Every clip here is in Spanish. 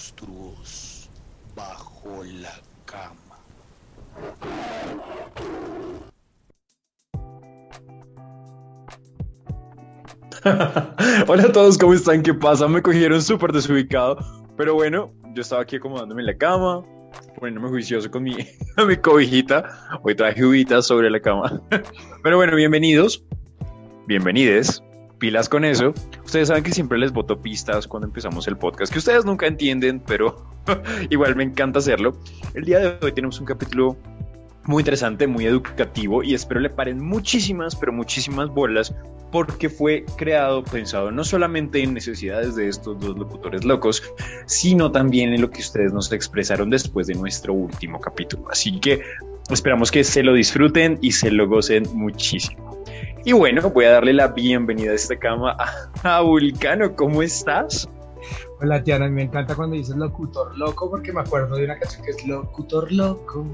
monstruos bajo la cama. Hola a todos, ¿cómo están? ¿Qué pasa? Me cogieron súper desubicado, pero bueno, yo estaba aquí acomodándome en la cama, poniéndome juicioso con mi, mi cobijita. Hoy traje uvitas sobre la cama. Pero bueno, bienvenidos, bienvenides, pilas con eso. Ustedes saben que siempre les voto pistas cuando empezamos el podcast, que ustedes nunca entienden, pero igual me encanta hacerlo. El día de hoy tenemos un capítulo muy interesante, muy educativo y espero le paren muchísimas, pero muchísimas bolas porque fue creado, pensado no solamente en necesidades de estos dos locutores locos, sino también en lo que ustedes nos expresaron después de nuestro último capítulo. Así que esperamos que se lo disfruten y se lo gocen muchísimo. Y bueno, voy a darle la bienvenida a esta cama a, Vulcano. ¿Cómo estás? Hola, Tiana. Me encanta cuando dices locutor loco porque me acuerdo de una canción que es Locutor Loco.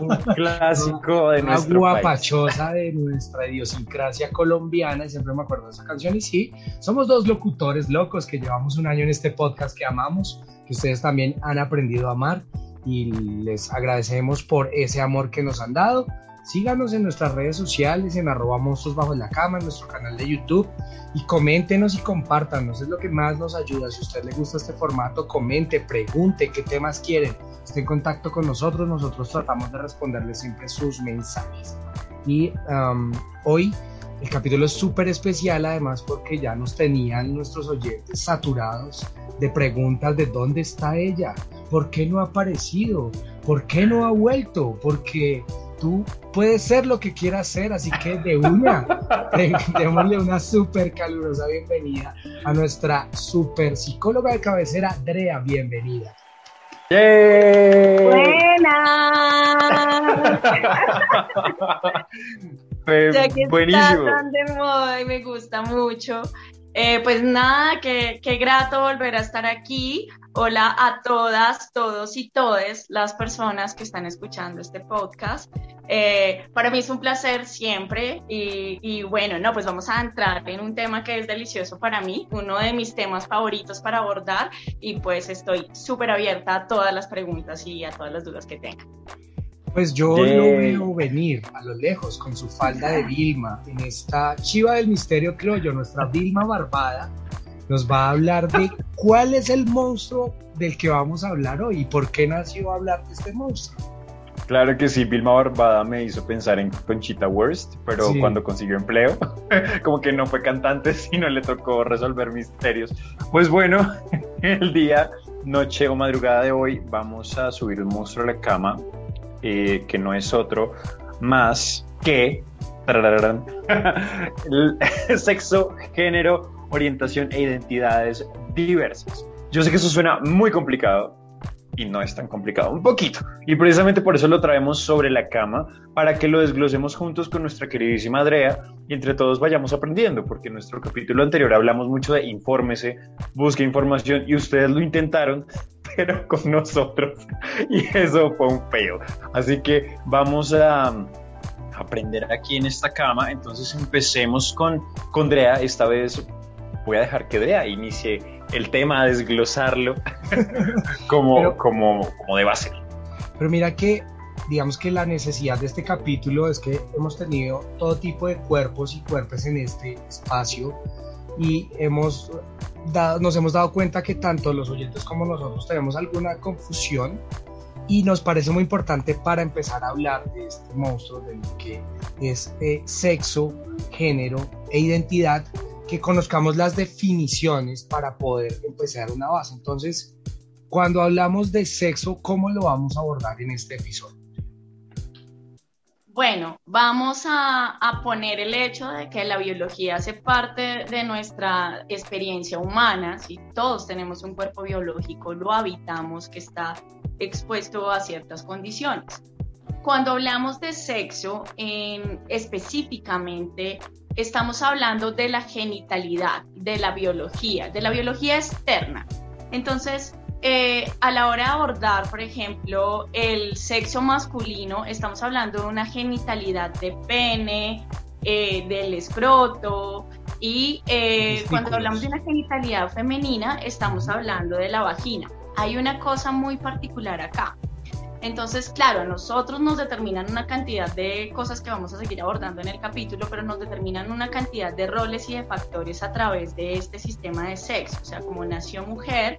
Un clásico de nuestro guapachosa de nuestra idiosincrasia colombiana y siempre me acuerdo de esa canción y sí, somos dos locutores locos que llevamos un año en este podcast que amamos, que ustedes también han aprendido a amar y les agradecemos por ese amor que nos han dado. Síganos en nuestras redes sociales, en arroba monstruos bajo la cama, en nuestro canal de YouTube y coméntenos y compártanos, es lo que más nos ayuda. Si a usted le gusta este formato, comente, pregunte qué temas quieren esté en contacto con nosotros, nosotros tratamos de responderle siempre sus mensajes. Y hoy el capítulo es súper especial además porque ya nos tenían nuestros oyentes saturados de preguntas de dónde está ella, por qué no ha aparecido, por qué no ha vuelto, porque tú puedes ser lo que quieras ser, así que de una, démosle una súper calurosa bienvenida a nuestra súper psicóloga de cabecera, Drea, bienvenida. Buenas. buenísimo. me gusta mucho. Eh, pues nada, qué, qué grato volver a estar aquí. Hola a todas, todos y todes las personas que están escuchando este podcast. Eh, para mí es un placer siempre y, y, bueno, no, pues vamos a entrar en un tema que es delicioso para mí, uno de mis temas favoritos para abordar y pues estoy súper abierta a todas las preguntas y a todas las dudas que tengan. Pues yo lo veo venir a lo lejos con su falda de Vilma en esta chiva del misterio, creo yo, nuestra Vilma Barbada nos va a hablar de cuál es el monstruo del que vamos a hablar hoy y por qué nació a hablar de este monstruo. Claro que sí, Vilma Barbada me hizo pensar en Conchita Wurst, pero cuando consiguió empleo, como que no fue cantante, sino le tocó resolver misterios. Pues bueno, el día, noche o madrugada de hoy vamos a subir un monstruo a la cama eh, que no es otro más que el sexo, género, orientación e identidades diversas. Yo sé que eso suena muy complicado y no es tan complicado, un poquito. Y precisamente por eso lo traemos sobre la cama, para que lo desglosemos juntos con nuestra queridísima Andrea y entre todos vayamos aprendiendo, porque en nuestro capítulo anterior hablamos mucho de infórmese, busque información y ustedes lo intentaron, pero con nosotros. Y eso fue un feo. Así que vamos a aprender aquí en esta cama. Entonces empecemos con, con Drea. Esta vez voy a dejar que Drea inicie el tema, a desglosarlo como, como, como deba ser. Pero mira que digamos que la necesidad de este capítulo es que hemos tenido todo tipo de cuerpos y cuerpos en este espacio y hemos nos hemos dado cuenta que tanto los oyentes como nosotros tenemos alguna confusión y nos parece muy importante para empezar a hablar de este monstruo de lo que es eh, sexo, género e identidad, que conozcamos las definiciones para poder empezar una base. Entonces, cuando hablamos de sexo, ¿cómo lo vamos a abordar en este episodio? Bueno, vamos a, poner el hecho de que la biología hace parte de nuestra experiencia humana, si todos tenemos un cuerpo biológico, lo habitamos, que está expuesto a ciertas condiciones. Cuando hablamos de sexo, específicamente estamos hablando de la genitalidad, de la biología, de la biología externa. Entonces, eh, a la hora de abordar, por ejemplo, el sexo masculino, estamos hablando de una genitalidad de pene, eh, del escroto Y eh, cuando hablamos de una genitalidad femenina, estamos hablando de la vagina. Hay una cosa muy particular acá. Entonces, claro, nosotros nos determinan una cantidad de cosas que vamos a seguir abordando en el capítulo, pero nos determinan una cantidad de roles y de factores a través de este sistema de sexo. O sea, como nació mujer,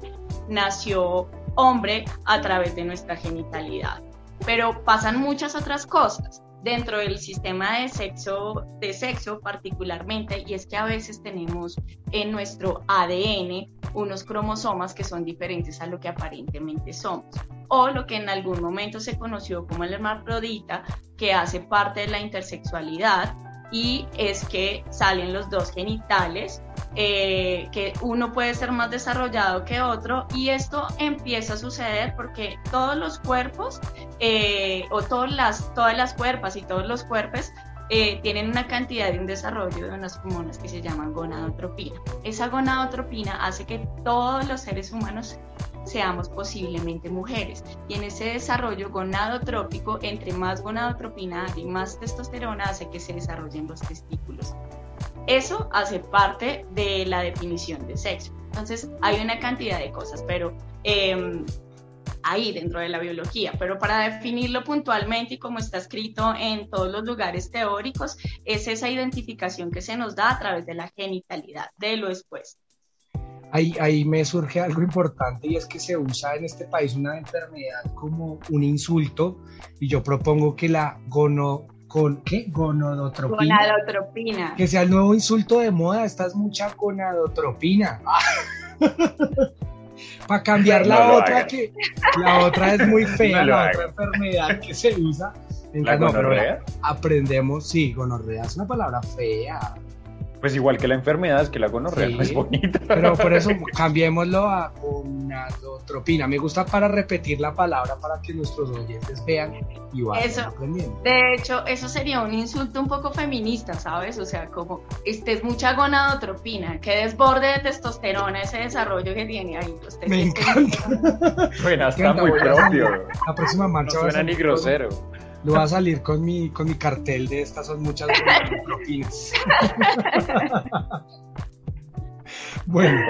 nació hombre a través de nuestra genitalidad. Pero pasan muchas otras cosas dentro del sistema de sexo, de sexo particularmente, y es que a veces tenemos en nuestro ADN unos cromosomas que son diferentes a lo que aparentemente somos, o lo que en algún momento se conoció como el hermafrodita, que hace parte de la intersexualidad, y es que salen los dos genitales, eh, que uno puede ser más desarrollado que otro y esto empieza a suceder porque todos los cuerpos eh, o todas las, todas las cuerpas y todos los cuerpos eh, tienen una cantidad de un desarrollo de unas hormonas que se llaman gonadotropina. Esa gonadotropina hace que todos los seres humanos seamos posiblemente mujeres. Y en ese desarrollo gonadotrópico, entre más gonadotropina y más testosterona, hace que se desarrollen los testículos. Eso hace parte de la definición de sexo. Entonces, hay una cantidad de cosas, pero eh, ahí dentro de la biología. Pero para definirlo puntualmente y como está escrito en todos los lugares teóricos, es esa identificación que se nos da a través de la genitalidad, de lo expuesto ahí, me surge algo importante y es que se usa en este país una enfermedad como un insulto y yo propongo que la gono, con, ¿qué? Gonadotropina. Gonadotropina. Que sea el nuevo insulto de moda, esta es mucha gonadotropina. Para cambiar la otra que la otra es muy fea, la otra enfermedad que se usa. ¿La gonorrea? aprendemos, sí, gonorrea es una palabra fea. Pues igual que la enfermedad, es que la gonorrea no es bonita. Pero por eso cambiémoslo a gonadotropina. Me gusta para repetir la palabra para que nuestros oyentes vean y vayan eso, aprendiendo. De hecho, eso sería un insulto un poco feminista, ¿sabes? O sea, como este es mucha gonadotropina, que desborde de testosterona ese desarrollo que tiene ahí. Me encanta. Bueno, está muy propio. La próxima marcha no suena ni grosero. Lo va a salir con mi, con mi cartel de estas son muchas propinas. bueno,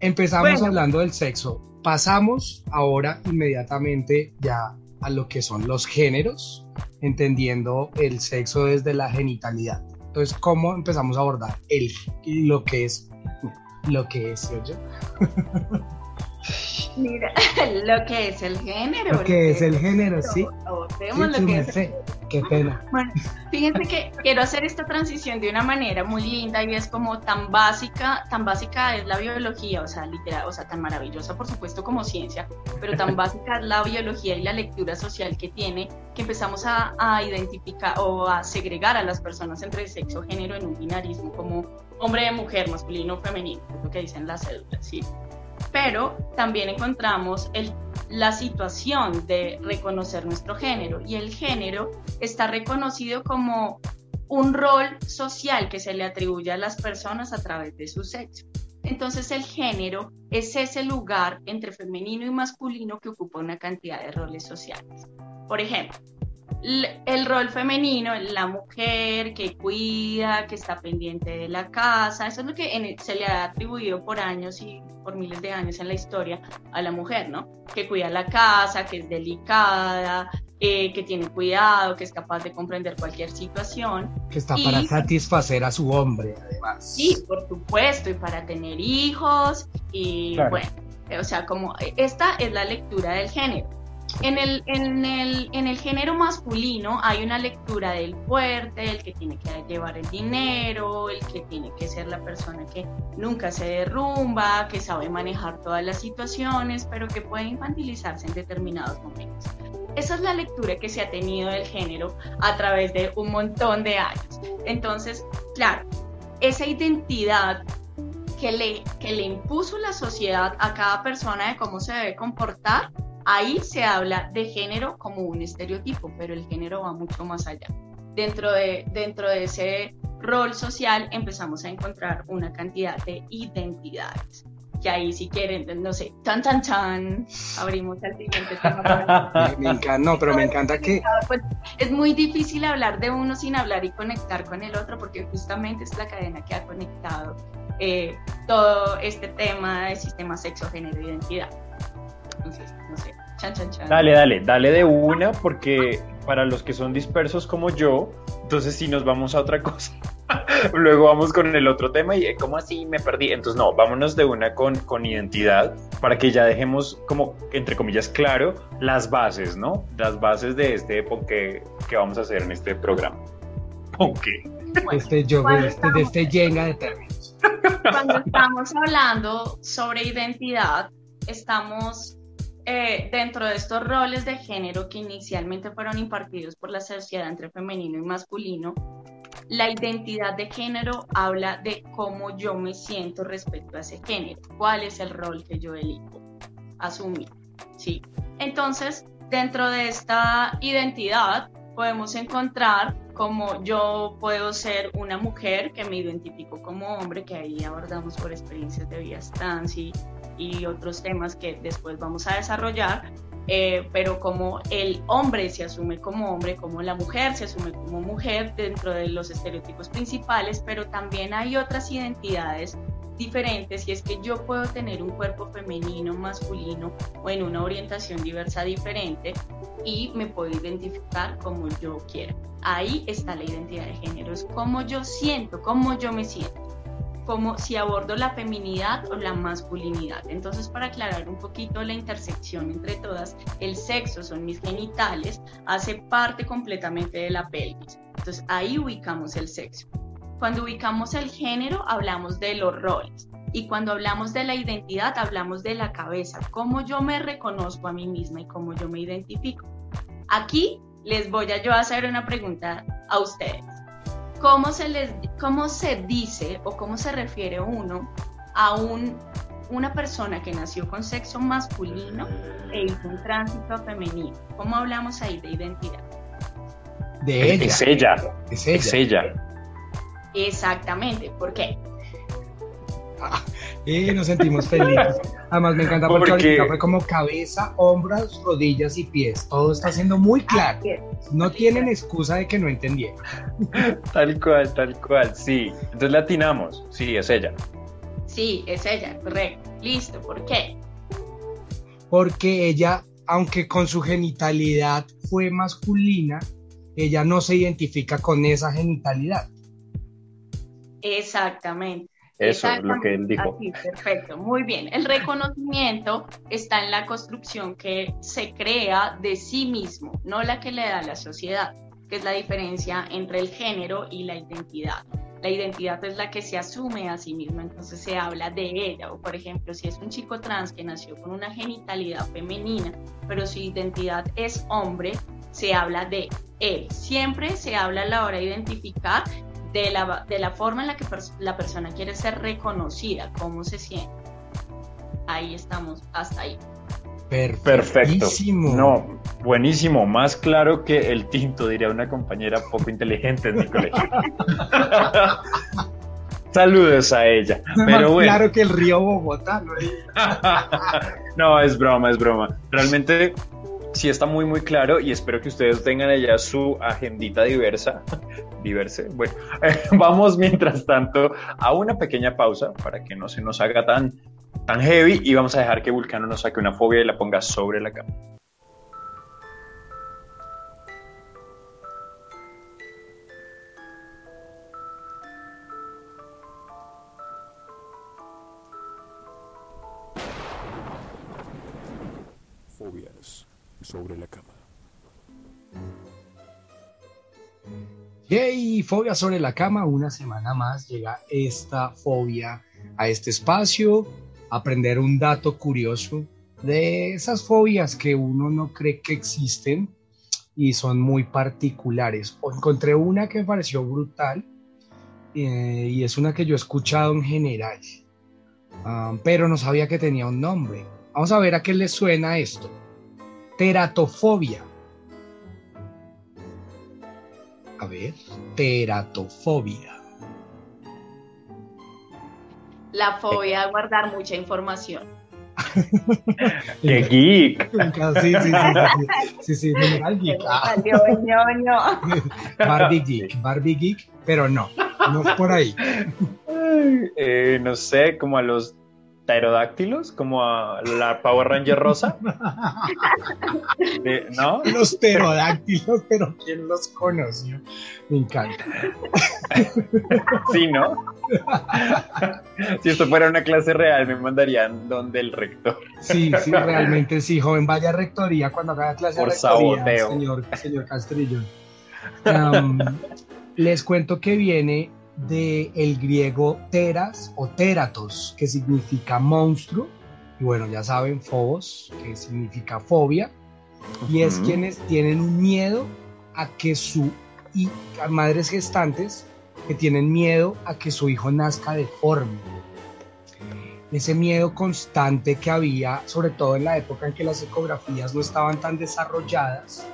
empezamos hablando del sexo. Pasamos ahora inmediatamente ya a lo que son los géneros, entendiendo el sexo desde la genitalidad. Entonces, ¿cómo empezamos a abordar el, lo que es lo que es, yo? Mira, lo que es el género. Lo que es el género, sí. lo que es. Qué pena. Bueno, fíjense que quiero hacer esta transición de una manera muy linda y es como tan básica, tan básica es la biología, o sea, literal, o sea, tan maravillosa por supuesto como ciencia, pero tan básica es la biología y la lectura social que tiene que empezamos a, a identificar o a segregar a las personas entre sexo, género en un binarismo como hombre, mujer, masculino, femenino, es lo que dicen las cédulas, ¿sí? Pero también encontramos la situación de reconocer nuestro género y el género está reconocido como un rol social que se le atribuye a las personas a través de su sexo. Entonces el género es ese lugar entre femenino y masculino que ocupa una cantidad de roles sociales. Por ejemplo, el rol femenino, la mujer que cuida, que está pendiente de la casa, eso es lo que se le ha atribuido por años y por miles de años en la historia a la mujer, ¿no? Que cuida la casa, que es delicada, eh, que tiene cuidado, que es capaz de comprender cualquier situación. Que está para satisfacer a su hombre, además. Sí, por supuesto, y para tener hijos, y bueno, o sea, como esta es la lectura del género en el, en, el, en el género masculino hay una lectura del fuerte, el que tiene que llevar el dinero, el que tiene que ser la persona que nunca se derrumba, que sabe manejar todas las situaciones, pero que puede infantilizarse en determinados momentos. Esa es la lectura que se ha tenido del género a través de un montón de años. Entonces, claro, esa identidad que le, que le impuso la sociedad a cada persona de cómo se debe comportar, Ahí se habla de género como un estereotipo, pero el género va mucho más allá. Dentro de, dentro de ese rol social empezamos a encontrar una cantidad de identidades. que ahí si quieren, no sé, chan, chan, chan, abrimos al siguiente tema. Me, me encanta, no, pero me encanta que Pues, es muy difícil hablar de uno sin hablar y conectar con el otro porque justamente es la cadena que ha conectado eh, todo este tema de sistema sexo, género e identidad. Entonces, no sé, chan, chan, chan. Dale, dale, dale de una, porque para los que son dispersos como yo, entonces si nos vamos a otra cosa, luego vamos con el otro tema y eh, ¿cómo así me perdí? Entonces no, vámonos de una con, con identidad para que ya dejemos como, entre comillas, claro las bases, ¿no? Las bases de este que, que vamos a hacer en este programa. Ponque. este yo este, de este yenga de términos. Cuando estamos hablando sobre identidad, estamos eh, dentro de estos roles de género que inicialmente fueron impartidos por la sociedad entre femenino y masculino. La identidad de género habla de cómo yo me siento respecto a ese género, cuál es el rol que yo elijo asumir. ¿sí? Entonces, dentro de esta identidad podemos encontrar como yo puedo ser una mujer que me identifico como hombre, que ahí abordamos por experiencias de vida trans y, y otros temas que después vamos a desarrollar, eh, pero como el hombre se asume como hombre, como la mujer se asume como mujer dentro de los estereotipos principales, pero también hay otras identidades diferentes y es que yo puedo tener un cuerpo femenino, masculino o en una orientación diversa diferente y me puedo identificar como yo quiera. Ahí está la identidad de género, es cómo yo siento, cómo yo me siento, como si abordo la feminidad o la masculinidad. Entonces, para aclarar un poquito la intersección entre todas, el sexo son mis genitales, hace parte completamente de la pelvis. Entonces, ahí ubicamos el sexo. Cuando ubicamos el género, hablamos de los roles. Y cuando hablamos de la identidad, hablamos de la cabeza, cómo yo me reconozco a mí misma y cómo yo me identifico. Aquí les voy a yo hacer una pregunta a ustedes. ¿Cómo se, les, cómo se dice o cómo se refiere uno a un, una persona que nació con sexo masculino e hizo un tránsito femenino? ¿Cómo hablamos ahí de identidad? De ella. Es ella. Es ella. Es ella. Exactamente, ¿por qué? Y nos sentimos felices. Además me encanta porque, Porque- ahorita fue como cabeza, hombros, rodillas y pies. Todo está siendo muy claro. No tienen excusa de que no entendieron. Tal cual, tal cual, sí. Entonces la atinamos, sí, es ella. Sí, es ella, correcto. Listo, ¿por qué? Porque ella, aunque con su genitalidad fue masculina, ella no se identifica con esa genitalidad. Exactamente. Eso es lo que él dijo. Así, perfecto, muy bien. El reconocimiento está en la construcción que se crea de sí mismo, no la que le da la sociedad, que es la diferencia entre el género y la identidad. La identidad es la que se asume a sí misma, entonces se habla de ella. O por ejemplo, si es un chico trans que nació con una genitalidad femenina, pero su identidad es hombre, se habla de él. Siempre se habla a la hora de identificar de la, de la forma en la que pers- la persona quiere ser reconocida, cómo se siente. Ahí estamos, hasta ahí. Perfecto. No, buenísimo. Más claro que el tinto, diría una compañera poco inteligente en mi colegio. Saludos a ella. No Pero más bueno. claro que el río Bogotá. ¿no? no, es broma, es broma. Realmente sí está muy, muy claro y espero que ustedes tengan allá su agendita diversa. Diverse. Bueno, vamos mientras tanto a una pequeña pausa para que no se nos haga tan, tan heavy y vamos a dejar que Vulcano nos saque una fobia y la ponga sobre la cama. Sobre la cama. Yay, fobia sobre la cama. Una semana más llega esta fobia a este espacio. Aprender un dato curioso de esas fobias que uno no cree que existen y son muy particulares. Encontré una que me pareció brutal eh, y es una que yo he escuchado en general, Ah, pero no sabía que tenía un nombre. Vamos a ver a qué le suena esto. Teratofobia. A ver, teratofobia. La fobia a guardar mucha información. ¡Qué geek! Sí, sí, sí, sí, sí, sí, general geek. Ah. Barbie geek, Barbie geek, pero no, no es por ahí. Eh, no sé, como a los pterodáctilos, como a la Power Ranger rosa. Eh, ¿No? Los pterodáctilos, pero ¿quién los conoció? Me encanta. Sí, ¿no? Si esto fuera una clase real, me mandarían donde el rector. Sí, sí, realmente sí, joven, vaya a rectoría cuando haga clase Por de rectoría, saboteo. señor, señor Castrillón. Am, les cuento que viene del griego teras o teratos, que significa monstruo, y bueno, ya saben, phobos, que significa fobia, y es quienes tienen un miedo a que su y a madres gestantes que tienen miedo a que su hijo nazca deforme. Ese miedo constante que había, sobre todo en la época en que las ecografías no estaban tan desarrolladas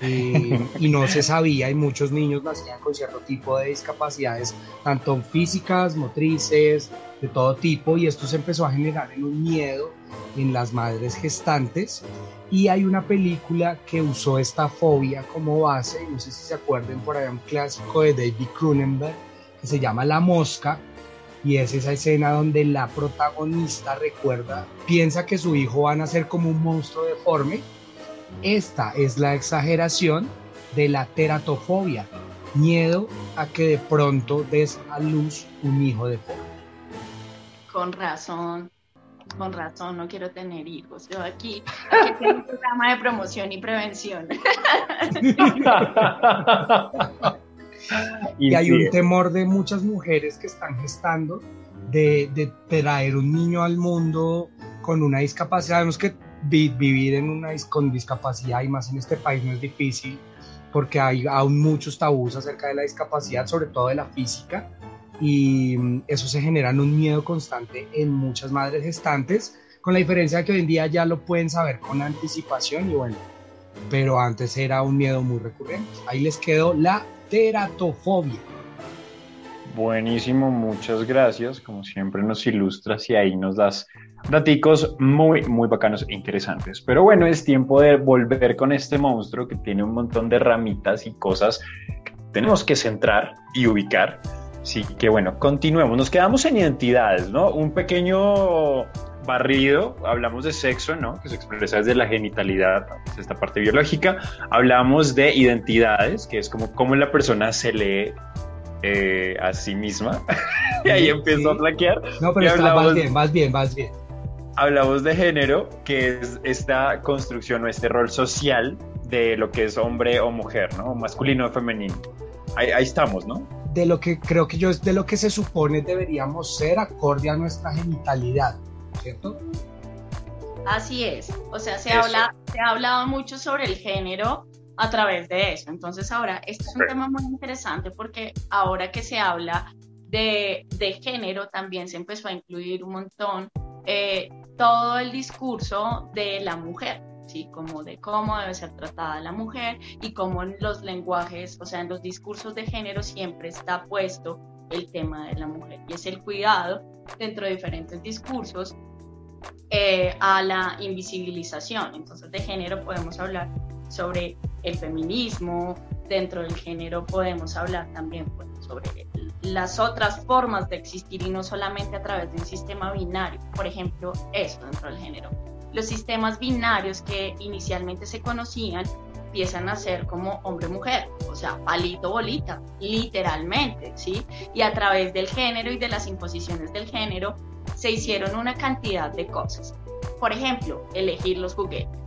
eh, y no se sabía y muchos niños nacían con cierto tipo de discapacidades, tanto físicas, motrices, de todo tipo, y esto se empezó a generar en un miedo en las madres gestantes y hay una película que usó esta fobia como base, no sé si se acuerden por ahí un clásico de David Cronenberg que se llama La Mosca y es esa escena donde la protagonista recuerda, piensa que su hijo va a nacer como un monstruo deforme. Esta es la exageración de la teratofobia, miedo a que de pronto des a luz un hijo deforme. Con razón. Con razón, no quiero tener hijos. Yo aquí, aquí tengo un programa de promoción y prevención. Y hay un temor de muchas mujeres que están gestando de, de traer un niño al mundo con una discapacidad. Sabemos que vi- vivir en una, con discapacidad y más en este país no es difícil porque hay aún muchos tabús acerca de la discapacidad, sobre todo de la física, y mm, eso se genera en un miedo constante en muchas madres gestantes, con la diferencia de que hoy en día ya lo pueden saber con anticipación y bueno, pero antes era un miedo muy recurrente. Ahí les quedó la teratofobia. Buenísimo, muchas gracias. Como siempre nos ilustras y ahí nos das daticos muy, muy bacanos e interesantes. Pero bueno, es tiempo de volver con este monstruo que tiene un montón de ramitas y cosas que tenemos que centrar y ubicar. Así que bueno, continuemos. Nos quedamos en identidades, ¿no? Un pequeño barrido, hablamos de sexo, ¿no? Que se expresa desde la genitalidad, es esta parte biológica. Hablamos de identidades, que es como cómo la persona se lee eh, a sí misma. y ahí Sí, empiezo sí. a flaquear. No, pero está, vas hablamos- bien, vas bien, vas bien. Hablamos de género, que es esta construcción o este rol social de lo que es hombre o mujer, ¿no? Masculino o femenino. Ahí, ahí estamos, ¿no? De lo que creo que yo es de lo que se supone deberíamos ser acorde a nuestra genitalidad, ¿cierto? Así es. O sea, se, Eso. habla, se ha hablado mucho sobre el género a través de eso. Entonces ahora, esto es un tema muy interesante porque ahora que se habla de, de género, también se empezó a incluir un montón eh, todo el discurso de la mujer. ¿sí? Como de cómo debe ser tratada la mujer y cómo en los lenguajes, o sea, en los discursos de género siempre está puesto el tema de la mujer y es el cuidado dentro de diferentes discursos eh, a la invisibilización. Entonces, de género podemos hablar sobre el feminismo, dentro del género podemos hablar también pues, sobre las otras formas de existir y no solamente a través de un sistema binario. Por ejemplo, eso dentro del género. Los sistemas binarios que inicialmente se conocían empiezan a ser como hombre-mujer, o sea, palito-bolita, literalmente, ¿sí? Y a través del género y de las imposiciones del género se hicieron una cantidad de cosas. Por ejemplo, elegir los juguetes.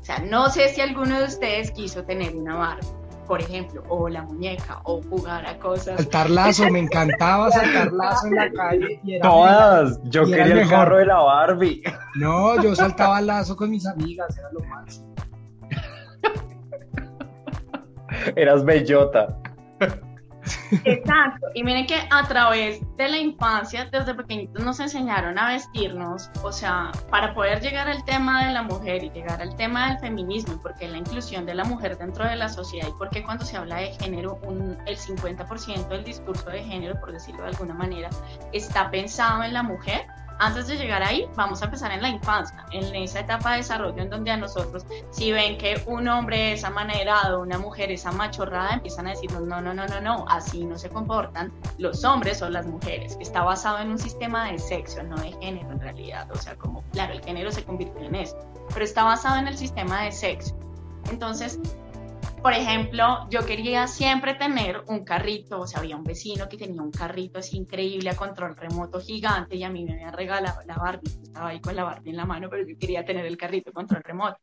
O sea, no sé si alguno de ustedes quiso tener una Barbie, por ejemplo, o la muñeca, o jugar a cosas. Saltar lazo, me encantaba saltar lazo en la calle. Y era Todas. Yo y era quería el mejor. carro de la Barbie. No, yo saltaba lazo con mis amigas, era lo máximo. Eras bellota. Exacto. Y miren que a través de la infancia, desde pequeñitos nos enseñaron a vestirnos, o sea, para poder llegar al tema de la mujer y llegar al tema del feminismo, porque la inclusión de la mujer dentro de la sociedad y porque cuando se habla de género, un, el 50% del discurso de género, por decirlo de alguna manera, está pensado en la mujer antes de llegar ahí, vamos a empezar en la infancia, en esa etapa de desarrollo en donde a nosotros, si ven que un hombre es amanerado, una mujer es amachorrada, empiezan a decirnos, no, no, no, no, no, así no se comportan los hombres o las mujeres, está basado en un sistema de sexo, no de género en realidad. O sea, como, claro, el género se convirtió en eso, pero está basado en el sistema de sexo. Entonces, por ejemplo, yo quería siempre tener un carrito, o sea, había un vecino que tenía un carrito así increíble a control remoto gigante y a mí me había regalado la Barbie, estaba ahí con la Barbie en la mano, pero yo quería tener el carrito a control remoto.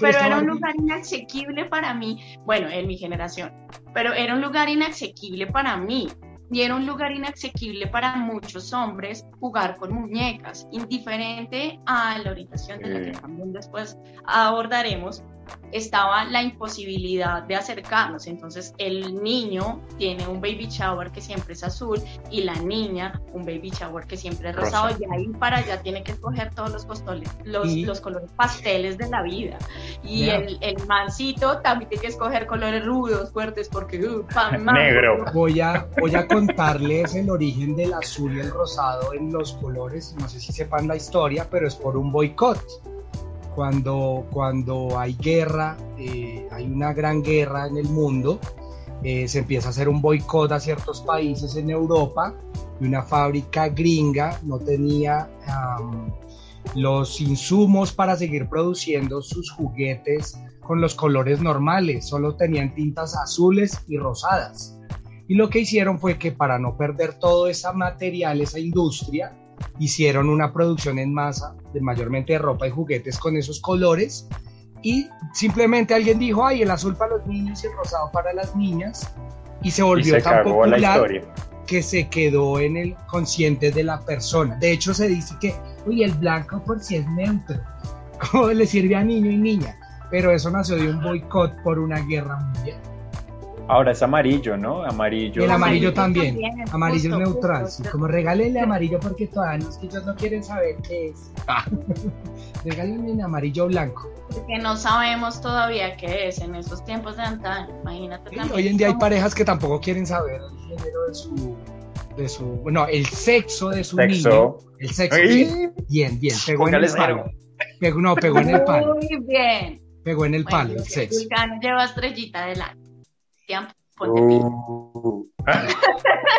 pero, era un lugar inasequible para mí, bueno, en mi generación, pero era un lugar inasequible para mí. Y era un lugar inasequible para muchos hombres jugar con muñecas, indiferente a la orientación de la que también después abordaremos, estaba la imposibilidad de acercarnos. Entonces el niño tiene un baby shower que siempre es azul y la niña un baby shower que siempre es rosado y ahí para allá tiene que escoger todos los, costoles, los, los colores pasteles de la vida. Y el, el, mancito también tiene que escoger colores rudos, fuertes, porque uh, negro. Voy a, voy a contarles el origen del azul y el rosado en los colores. No sé si sepan la historia, pero es por un boicot cuando, cuando hay guerra, eh, hay una gran guerra en el mundo, eh, se empieza a hacer un boicot a ciertos países en Europa y una fábrica gringa no tenía los insumos para seguir produciendo sus juguetes con los colores normales, solo tenían tintas azules y rosadas. Y lo que hicieron fue que para no perder todo ese material, esa industria, hicieron una producción en masa de mayormente de ropa y juguetes con esos colores y simplemente alguien dijo, ay, el azul para los niños y el rosado para las niñas y se volvió tan popular que se quedó en el consciente de la persona. De hecho se dice que, uy, el blanco por si es neutro, como le sirve a niño y niña, pero eso nació de un boicot por una guerra mundial. Ahora es amarillo, ¿no? Amarillo. El amarillo también. amarillo neutral. como regálenle amarillo porque todavía los ellos no quieren saber qué es. Ah. regálenle en amarillo blanco. Porque no sabemos todavía qué es en esos tiempos de antaño. Imagínate también. Hoy en día hay parejas que tampoco quieren saber el género de su. De su bueno, el sexo de su niño. El sexo. Bien, bien. Pegó en el palo. Pegó, no, pegó en el palo. Muy bien. Pegó en el palo, el sexo. lleva estrellita Uh.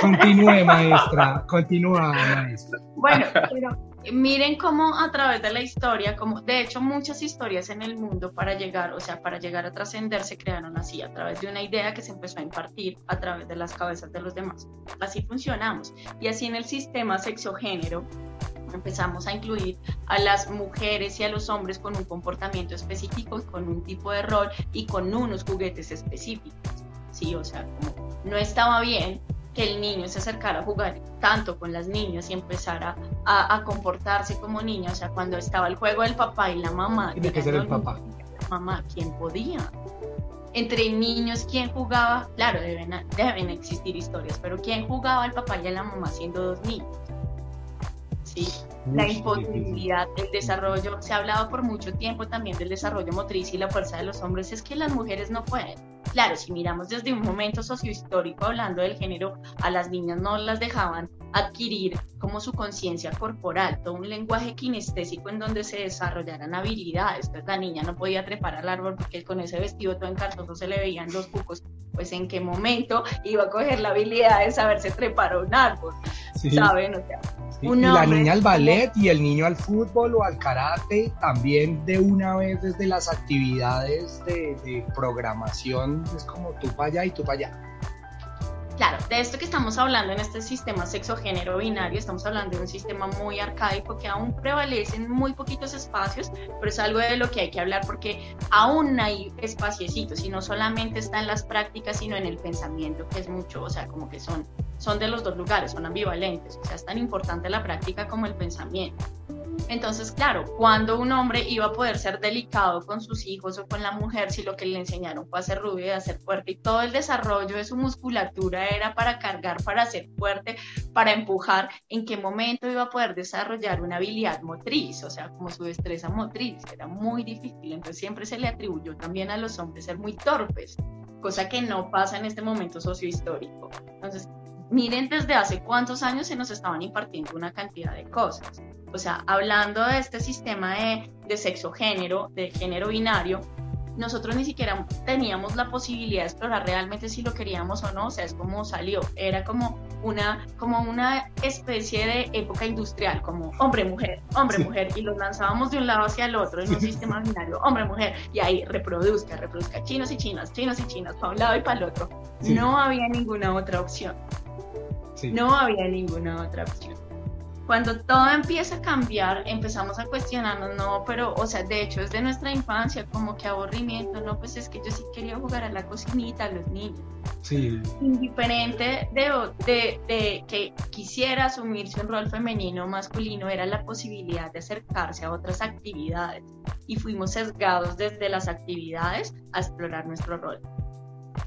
Continúe, maestra. Continúa, maestra. Bueno, pero miren cómo a través de la historia, como de hecho muchas historias en el mundo para llegar, o sea, para llegar a trascender se crearon así, a través de una idea que se empezó a impartir a través de las cabezas de los demás. Así funcionamos. Y así en el sistema sexogénero empezamos a incluir a las mujeres y a los hombres con un comportamiento específico, con un tipo de rol y con unos juguetes específicos. Sí, o sea, como no estaba bien que el niño se acercara a jugar tanto con las niñas y empezara a, comportarse como niño, o sea, cuando estaba el juego del papá y la mamá. Tiene que ser el papá. mamá, ¿quién podía? Entre niños, ¿quién jugaba? Claro, deben, deben existir historias, pero ¿quién jugaba al papá y a la mamá siendo dos niños? ¿sí? La imposibilidad del desarrollo, se ha hablado por mucho tiempo también del desarrollo motriz y la fuerza de los hombres, es que las mujeres no pueden. Claro, si miramos desde un momento sociohistórico hablando del género, a las niñas no las dejaban adquirir como su conciencia corporal, todo un lenguaje kinestésico en donde se desarrollaran habilidades. Entonces la niña no podía trepar al árbol porque con ese vestido todo encartoso se le veían los cucos. Pues en qué momento iba a coger la habilidad de saberse trepar a un árbol, ¿saben? O sea, y la niña al ballet y el niño al fútbol o al karate, también de una vez desde las actividades de, de programación, es como tú para allá y tú para allá. Claro, de esto que estamos hablando en este sistema sexogénero binario, estamos hablando de un sistema muy arcaico que aún prevalece en muy poquitos espacios, pero es algo de lo que hay que hablar porque aún hay espaciecitos y no solamente está en las prácticas, sino en el pensamiento, que es mucho, o sea, como que son, son de los dos lugares, son ambivalentes, o sea, es tan importante la práctica como el pensamiento. Entonces, claro, cuando un hombre iba a poder ser delicado con sus hijos o con la mujer si lo que le enseñaron fue a ser rubio y a ser fuerte y todo el desarrollo de su musculatura era para cargar, para ser fuerte, para empujar, ¿en qué momento iba a poder desarrollar una habilidad motriz? O sea, como su destreza motriz, era muy difícil. Entonces siempre se le atribuyó también a los hombres ser muy torpes, cosa que no pasa en este momento sociohistórico. Entonces, miren desde hace cuántos años se nos estaban impartiendo una cantidad de cosas. O sea, hablando de este sistema de, de sexo-género, de género binario, nosotros ni siquiera teníamos la posibilidad de explorar realmente si lo queríamos o no, o sea, es como salió, era como una, como una especie de época industrial, como hombre-mujer, hombre-mujer, y los lanzábamos de un lado hacia el otro en un sistema binario, hombre-mujer, y ahí reproduzca, reproduzca chinos y chinas, chinos y chinas, para un lado y para el otro. No había ninguna otra opción. No había ninguna otra opción cuando todo empieza a cambiar, empezamos a cuestionarnos, no, pero, o sea, de hecho, es de nuestra infancia, como que aburrimiento, no, pues es que yo sí quería jugar a la cocinita, a los niños. Sí. Indiferente de, de, de que quisiera asumirse un rol femenino o masculino, era la posibilidad de acercarse a otras actividades. Y fuimos sesgados desde las actividades a explorar nuestro rol.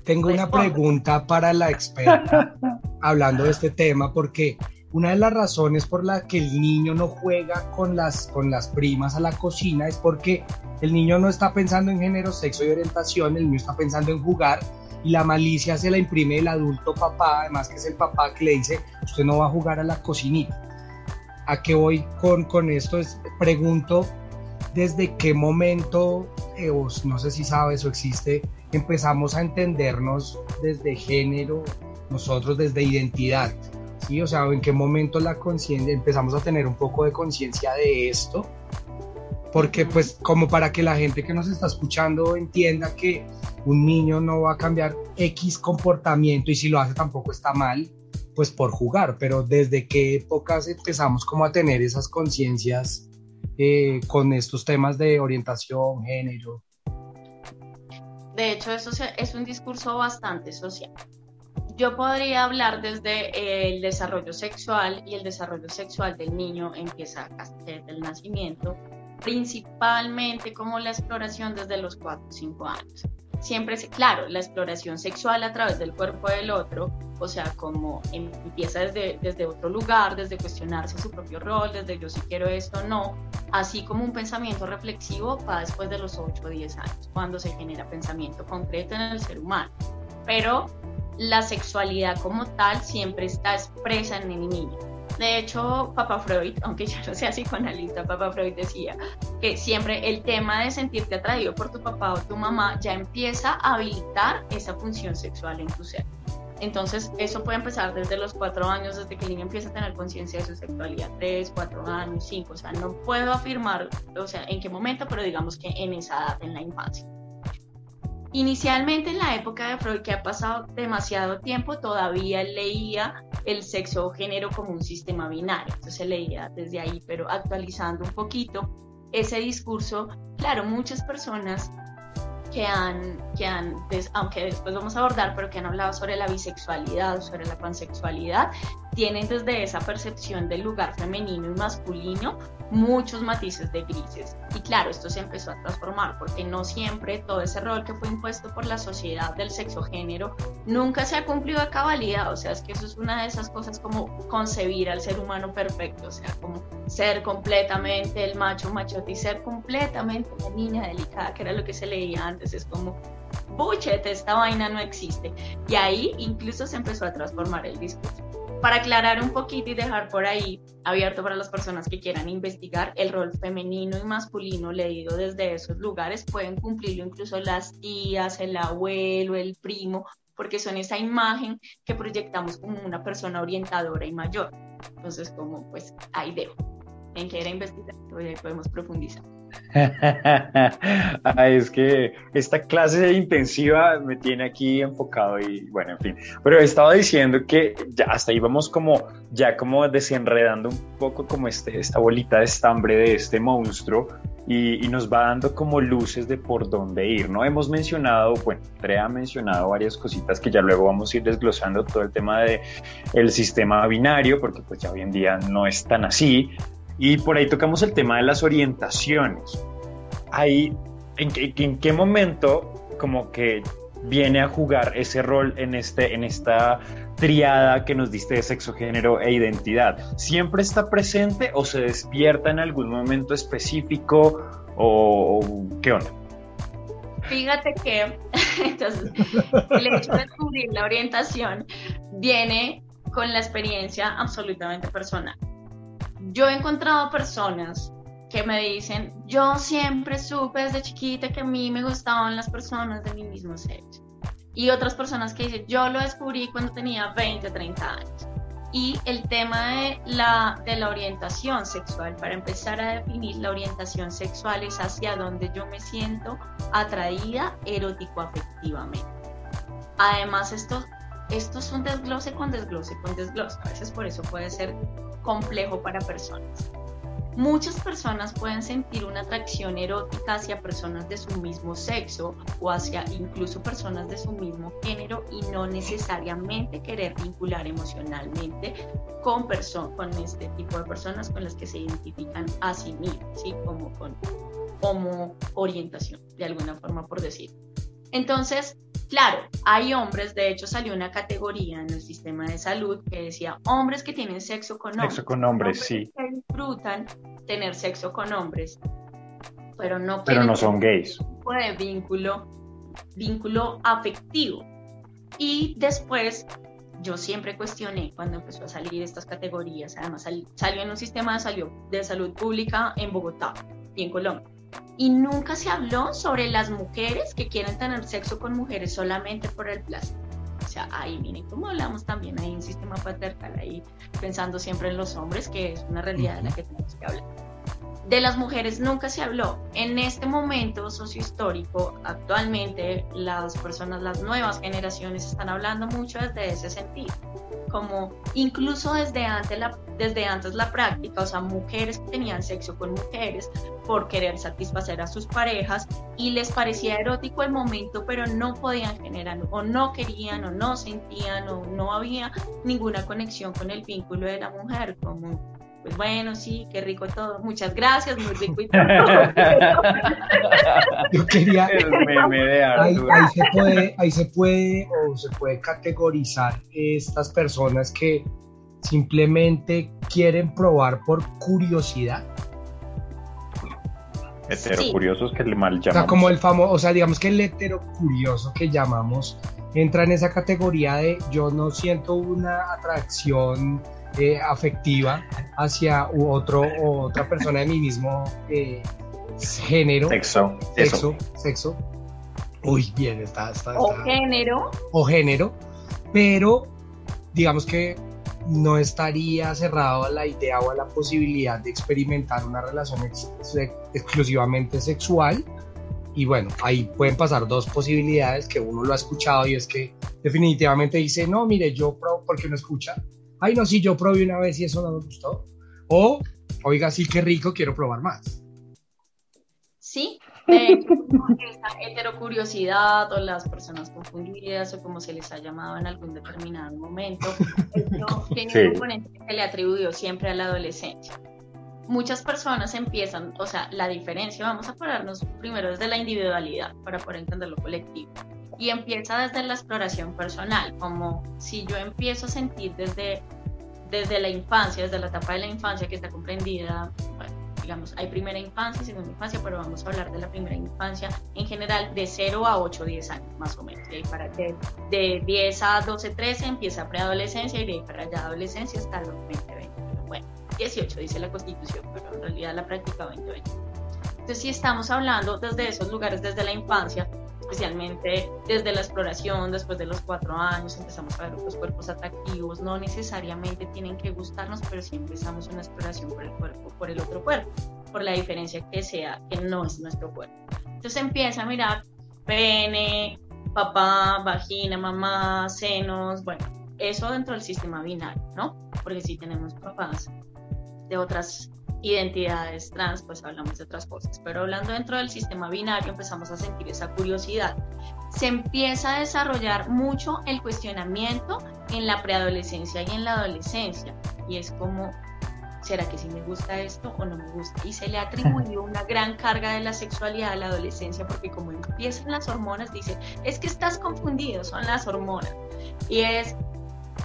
Tengo una pregunta para la experta hablando de este tema, porque una de las razones por las que el niño no juega con las, con las primas a la cocina es porque el niño no está pensando en género, sexo y orientación, el niño está pensando en jugar y la malicia se la imprime el adulto papá, además que es el papá que le dice, usted no va a jugar a la cocinita. ¿A qué voy con, con esto? Es, pregunto, ¿desde qué momento, eh, no sé si sabes o existe, empezamos a entendernos desde género, nosotros desde identidad? ¿sí? O sea, en qué momento la conciencia, empezamos a tener un poco de conciencia de esto, porque pues como para que la gente que nos está escuchando entienda que un niño no va a cambiar X comportamiento y si lo hace tampoco está mal, pues por jugar, pero desde qué épocas empezamos como a tener esas conciencias eh, con estos temas de orientación, género. De hecho, eso es un discurso bastante social yo podría hablar desde el desarrollo sexual y el desarrollo sexual del niño empieza desde el nacimiento, principalmente como la exploración desde los 4 o 5 años. Siempre claro, la exploración sexual a través del cuerpo del otro, o sea, como empieza desde, desde otro lugar, desde cuestionarse su propio rol, desde yo si quiero esto o no, así como un pensamiento reflexivo va después de los 8 o 10 años, cuando se genera pensamiento concreto en el ser humano. Pero la sexualidad como tal siempre está expresa en el niño. De hecho, Papa Freud, aunque ya no sea psicoanalista, Papa Freud decía que siempre el tema de sentirte atraído por tu papá o tu mamá ya empieza a habilitar esa función sexual en tu ser. Entonces, eso puede empezar desde los cuatro años, desde que el niño empieza a tener conciencia de su sexualidad, tres, cuatro años, cinco, o sea, no puedo afirmar, o sea, en qué momento, pero digamos que en esa edad, en la infancia. Inicialmente en la época de Freud, que ha pasado demasiado tiempo, todavía leía el sexo o género como un sistema binario, entonces leía desde ahí, pero actualizando un poquito ese discurso, claro, muchas personas que han, que han aunque después vamos a abordar, pero que han hablado sobre la bisexualidad, sobre la pansexualidad, tienen desde esa percepción del lugar femenino y masculino muchos matices de grises. Y claro, esto se empezó a transformar porque no siempre todo ese rol que fue impuesto por la sociedad del sexo género nunca se ha cumplido a cabalidad. O sea, es que eso es una de esas cosas como concebir al ser humano perfecto, o sea, como ser completamente el macho machote y ser completamente la niña delicada, que era lo que se leía antes. Es como, buchete, esta vaina no existe. Y ahí incluso se empezó a transformar el discurso para aclarar un poquito y dejar por ahí abierto para las personas que quieran investigar, el rol femenino y masculino leído desde esos lugares pueden cumplirlo incluso las tías, el abuelo, el primo, porque son esa imagen que proyectamos como una persona orientadora y mayor. Entonces, como pues ahí dejo. En que era investigar, podemos profundizar. es que esta clase intensiva me tiene aquí enfocado y bueno, en fin. Pero estaba diciendo que ya hasta ahí vamos como ya como desenredando un poco como este, esta bolita de estambre de este monstruo y, nos va dando como luces de por dónde ir, ¿no? Hemos mencionado, bueno, Andrea ha mencionado varias cositas que ya luego vamos a ir desglosando todo el tema de el sistema binario, porque pues ya hoy en día no es tan así, Y por ahí tocamos el tema de las orientaciones. Ahí, ¿en qué, en qué momento como que viene a jugar ese rol en, este, en esta triada que nos diste de sexo, género e identidad? ¿Siempre está presente o se despierta en algún momento específico o, o qué onda? Fíjate que entonces, el hecho de descubrir la orientación viene con la experiencia absolutamente personal. Yo he encontrado personas que me dicen, yo siempre supe desde chiquita que a mí me gustaban las personas de mi mismo sexo. Y otras personas que dicen, yo lo descubrí cuando tenía 20, 30 años. Y el tema de la, de la orientación sexual, para empezar a definir la orientación sexual es hacia donde yo me siento atraída erótico-afectivamente. Además, esto, esto es un desglose con desglose con desglose. A veces por eso puede ser complejo para personas. Muchas personas pueden sentir una atracción erótica hacia personas de su mismo sexo o hacia incluso personas de su mismo género y no necesariamente querer vincular emocionalmente con, con este tipo de personas con las que se identifican a sí mismos, ¿sí? como con como orientación, de alguna forma por decir. Entonces, Claro, hay hombres, de hecho salió una categoría en el sistema de salud que decía hombres que tienen sexo con hombres. Sexo con hombres, sí. Que disfrutan tener sexo con hombres, pero no, pero no son gays. De vínculo, vínculo afectivo. Y después yo siempre cuestioné cuando empezó a salir estas categorías, además salió en un sistema de salud, de salud pública en Bogotá y en Colombia y nunca se habló sobre las mujeres que quieren tener sexo con mujeres solamente por el placer. O sea, ahí miren cómo hablamos también, hay un sistema patriarcal ahí pensando siempre en los hombres, que es una realidad de la que tenemos que hablar. De las mujeres nunca se habló. En este momento sociohistórico, actualmente las personas, las nuevas generaciones están hablando mucho desde ese sentido como incluso desde antes, la, desde antes la práctica, o sea, mujeres que tenían sexo con mujeres por querer satisfacer a sus parejas y les parecía erótico el momento, pero no podían generar o no querían o no sentían o no había ninguna conexión con el vínculo de la mujer, como pues bueno, sí, qué rico todo, muchas gracias, muy rico y todo. Yo quería... El meme de ahí, ahí, se puede, ahí se puede o se puede categorizar estas personas que simplemente quieren probar por curiosidad. Heterocuriosos sí. que le mal llamamos. O sea, como el famoso, o sea, digamos que el heterocurioso que llamamos entra en esa categoría de yo no siento una atracción eh, afectiva hacia otro o otra persona de mi mismo eh, género. Sexo. Sexo. Sexo. Uy, bien, está, está, O género. O género. Pero digamos que no estaría cerrado a la idea o a la posibilidad de experimentar una relación ex exclusivamente sexual. Y bueno, ahí pueden pasar dos posibilidades que uno lo ha escuchado y es que definitivamente dice, no, mire, yo, porque no escucha, ay no, sí, yo probé una vez y eso no me gustó. O, oiga, sí, qué rico, quiero probar más. Sí, de esa heterocuriosidad o las personas confundidas o como se les ha llamado en algún determinado momento, tiene un componente que se le atribuyó siempre a la adolescencia. Muchas personas empiezan, o sea, la diferencia, vamos a pararnos primero desde la individualidad para poder entender lo colectivo y empieza desde la exploración personal, como si yo empiezo a sentir desde, desde la infancia, desde la etapa de la infancia que está comprendida, bueno, digamos, hay primera infancia, segunda infancia, pero vamos a hablar de la primera infancia en general de 0 a 8, 10 años más o menos. De, para, de, de 10 a 12, 13 empieza preadolescencia y de ahí para allá adolescencia hasta los 20, 20. bueno, 18 dice la constitución, pero en realidad la práctica 20, 20. Entonces, si estamos hablando desde esos lugares, desde la infancia, especialmente desde la exploración, después de los cuatro años, empezamos a ver otros cuerpos atractivos, no necesariamente tienen que gustarnos, pero sí empezamos una exploración por el cuerpo, por el otro cuerpo, por la diferencia que sea, que no es nuestro cuerpo. Entonces empieza a mirar pene, papá, vagina, mamá, senos, bueno, eso dentro del sistema binario, ¿no? Porque si tenemos papás de otras identidades trans, pues hablamos de otras cosas. Pero hablando dentro del sistema binario empezamos a sentir esa curiosidad. Se empieza a desarrollar mucho el cuestionamiento en la preadolescencia y en la adolescencia. Y es como, ¿será que sí me gusta esto o no me gusta? Y se le atribuyó una gran carga de la sexualidad a la adolescencia porque como empiezan las hormonas, dice, es que estás confundido, son las hormonas. Y es,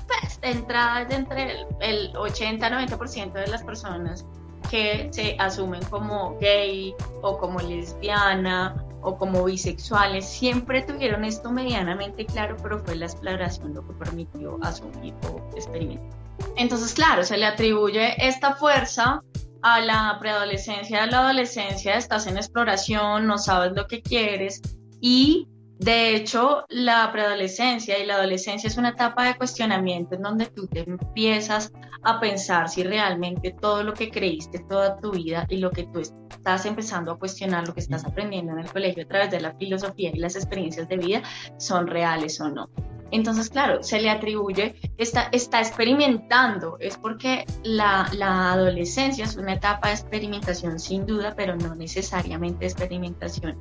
pues, de entrada, de entre el, el 80-90% de las personas que se asumen como gay o como lesbiana o como bisexuales, siempre tuvieron esto medianamente claro, pero fue la exploración lo que permitió asumir o experimentar. Entonces, claro, se le atribuye esta fuerza a la preadolescencia, a la adolescencia, estás en exploración, no sabes lo que quieres y de hecho la preadolescencia y la adolescencia es una etapa de cuestionamiento en donde tú te empiezas a pensar si realmente todo lo que creíste toda tu vida y lo que tú estás empezando a cuestionar, lo que estás aprendiendo en el colegio a través de la filosofía y las experiencias de vida son reales o no. Entonces, claro, se le atribuye, está, está experimentando, es porque la, la, adolescencia es una etapa de experimentación sin duda, pero no necesariamente experimentación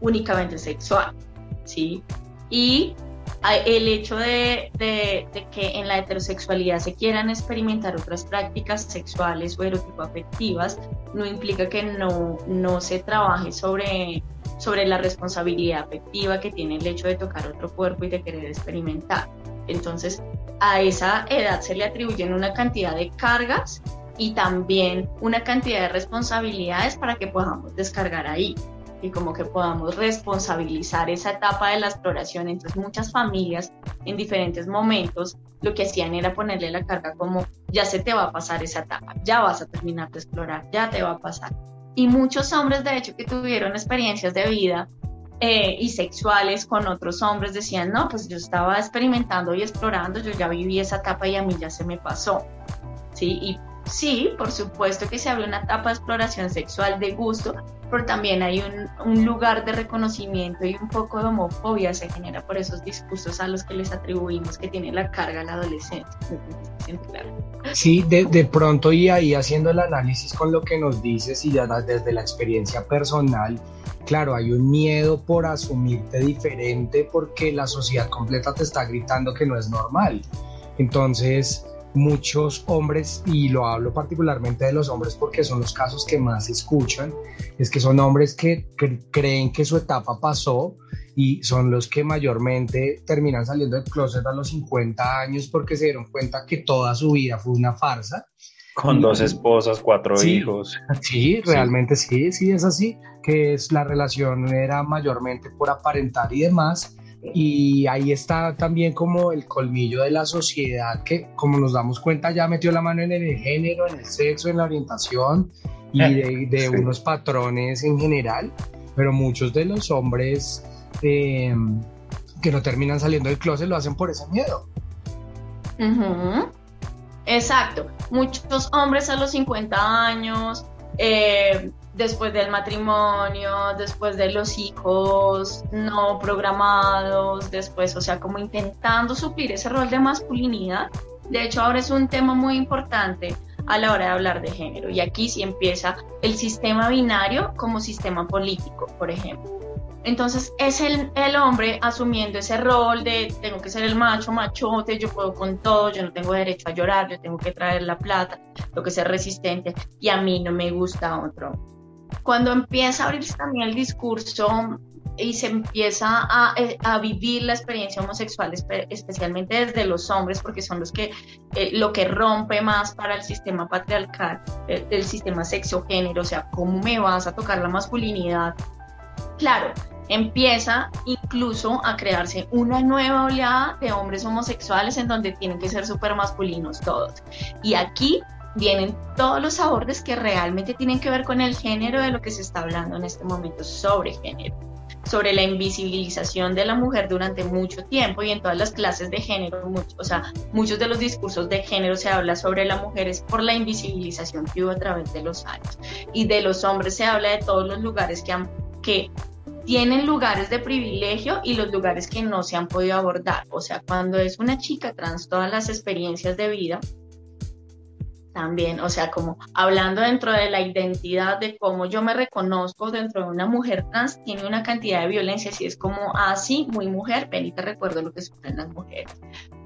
únicamente sexual, ¿sí? Y el hecho de, que en la heterosexualidad se quieran experimentar otras prácticas sexuales o erótico-afectivas no implica que no, no se trabaje sobre sobre la responsabilidad afectiva que tiene el hecho de tocar otro cuerpo y de querer experimentar. Entonces, a esa edad se le atribuyen una cantidad de cargas y también una cantidad de responsabilidades para que podamos descargar ahí y como que podamos responsabilizar esa etapa de la exploración. Entonces muchas familias en diferentes momentos lo que hacían era ponerle la carga como ya se te va a pasar esa etapa, ya vas a terminar de explorar, ya te va a pasar. Y muchos hombres, de hecho, que tuvieron experiencias de vida eh, y sexuales con otros hombres decían, no, pues yo estaba experimentando y explorando, yo ya viví esa etapa y a mí ya se me pasó. ¿Sí? Y sí, por supuesto que se habla una etapa de exploración sexual de gusto, pero también hay un, un, lugar de reconocimiento y un poco de homofobia se genera por esos discursos a los que les atribuimos que tiene la carga la adolescencia. Sí, de, de, pronto y ahí haciendo el análisis con lo que nos dices y ya desde la experiencia personal, claro, hay un miedo por asumirte diferente porque la sociedad completa te está gritando que no es normal. Entonces, muchos hombres, y lo hablo particularmente de los hombres porque son los casos que más se escuchan, es que son hombres que, creen que su etapa pasó y son los que mayormente terminan saliendo del closet a los 50 años porque se dieron cuenta que toda su vida fue una farsa. Con dos esposas, cuatro hijos. Sí, realmente sí, sí es así, que es la relación era mayormente por aparentar y demás y ahí está también como el colmillo de la sociedad que como nos damos cuenta ya metió la mano en el género, en el sexo, en la orientación y de, de sí. unos patrones en general, pero muchos de los hombres eh, que no terminan saliendo del closet lo hacen por ese miedo. Uh -huh. Exacto, muchos hombres a los 50 años eh, después del matrimonio, después de los hijos no programados, después, o sea, como intentando suplir ese rol de masculinidad. De hecho, ahora es un tema muy importante a la hora de hablar de género. Y aquí sí empieza el sistema binario como sistema político, por ejemplo. Entonces es el, el, hombre asumiendo ese rol de tengo que ser el macho, machote, yo puedo con todo, yo no tengo derecho a llorar, yo tengo que traer la plata, tengo que ser resistente y a mí no me gusta otro cuando empieza a abrirse también el discurso y se empieza a, a, vivir la experiencia homosexual, especialmente desde los hombres, porque son los que eh, lo que rompe más para el sistema patriarcal, el, el sistema sexo-género, o sea, cómo me vas a tocar la masculinidad. Claro, empieza incluso a crearse una nueva oleada de hombres homosexuales en donde tienen que ser súper masculinos todos. Y aquí vienen todos los abordes que realmente tienen que ver con el género de lo que se está hablando en este momento sobre género, sobre la invisibilización de la mujer durante mucho tiempo y en todas las clases de género, mucho, o sea, muchos de los discursos de género se habla sobre la mujer es por la invisibilización que hubo a través de los años y de los hombres se habla de todos los lugares que, han, que tienen lugares de privilegio y los lugares que no se han podido abordar. O sea, cuando es una chica trans, todas las experiencias de vida también, o sea, como hablando dentro de la identidad de cómo yo me reconozco dentro de una mujer trans, tiene una cantidad de violencia, si es como ah, muy mujer, ven y te recuerdo lo que sufren las mujeres.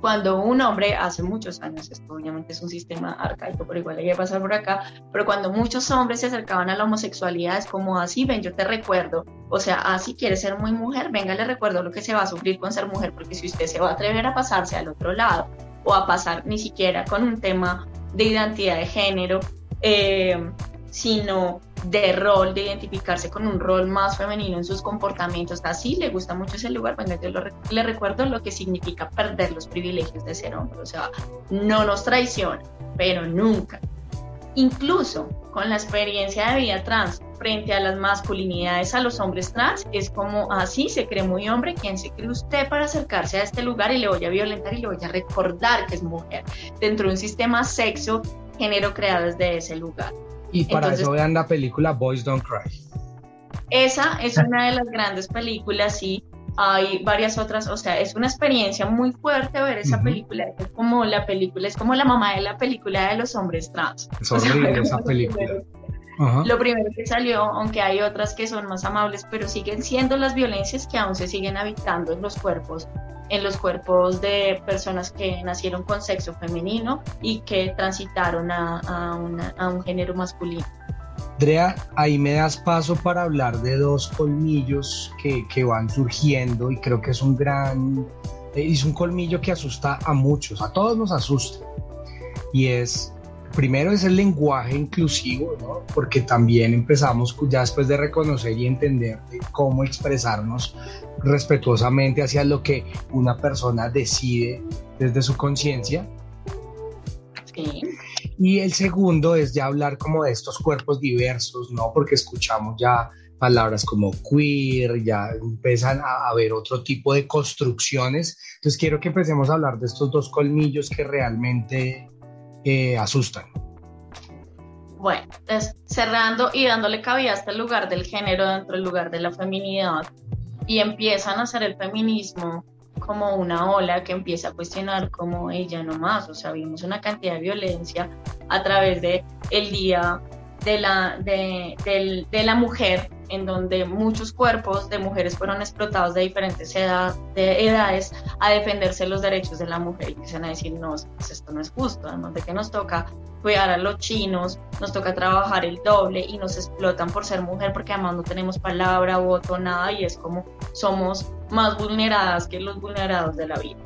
cuando un hombre, hace muchos años, esto obviamente es un sistema arcaico, pero igual hay que pasar por acá, pero cuando muchos hombres se acercaban a la homosexualidad, es como así, ven, yo te recuerdo, o sea, así ah, quiere ser muy mujer, venga, le recuerdo lo que se va a sufrir con ser mujer, porque si usted se va a atrever a pasarse al otro lado, o a pasar ni siquiera con un tema de identidad de género, eh, sino de rol, de identificarse con un rol más femenino en sus comportamientos. Así le gusta mucho ese lugar. Bueno, yo le recuerdo lo que significa perder los privilegios de ser hombre. O sea, no nos traiciona, pero nunca. Incluso con la experiencia de vida trans frente a las masculinidades a los hombres trans, es como así se cree muy hombre. ¿Quién se cree usted para acercarse a este lugar y le voy a violentar y le voy a recordar que es mujer dentro de un sistema sexo género creado desde ese lugar? Y para eso vean la película Boys Don't Cry. Esa es una de las grandes películas, y Hay varias otras, o sea, es una experiencia muy fuerte ver esa película. Es como la película, es como la mamá de la película de los hombres trans. Es horrible esa película. Lo primero que salió, aunque hay otras que son más amables, pero siguen siendo las violencias que aún se siguen habitando en los cuerpos, en los cuerpos de personas que nacieron con sexo femenino y que transitaron a, a, un género masculino. Andrea, ahí me das paso para hablar de dos colmillos que, que van surgiendo y creo que es un gran, es un colmillo que asusta a muchos, a todos nos asusta. Y es primero es el lenguaje inclusivo, ¿no? porque también empezamos ya después de reconocer y entender cómo expresarnos respetuosamente hacia lo que una persona decide desde su conciencia. Sí. Y el segundo es ya hablar como de estos cuerpos diversos, ¿no? Porque escuchamos ya palabras como queer, ya empiezan a haber otro tipo de construcciones. Entonces quiero que empecemos a hablar de estos dos colmillos que realmente asustan. Bueno, cerrando y dándole cabida a este lugar del género dentro del lugar de la feminidad y empiezan a hacer el feminismo como una ola que empieza a cuestionar como ella no más, o sea, vimos una cantidad de violencia a través de el día de la, de, la mujer en donde muchos cuerpos de mujeres fueron explotados de diferentes edad, de edades a defenderse los derechos de la mujer y empiezan a decir, no, pues esto no es justo, además de que nos toca cuidar a los chinos, nos toca trabajar el doble y nos explotan por ser mujer porque además no tenemos palabra, voto, nada y es como somos más vulneradas que los vulnerados de la vida.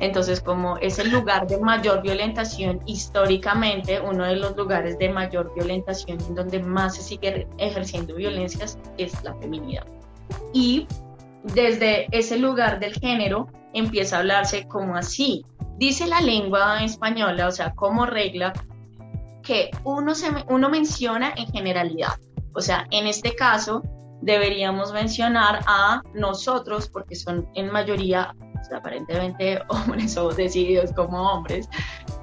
Entonces, como es el lugar de mayor violentación, históricamente uno de los lugares de mayor violentación en donde más se sigue ejerciendo violencias es la feminidad. Y desde ese lugar del género empieza a hablarse como así. Dice la lengua española, o sea, como regla, que uno, se, uno menciona en generalidad. O sea, en este caso deberíamos mencionar a nosotros, porque son en mayoría aparentemente hombres o decididos como hombres,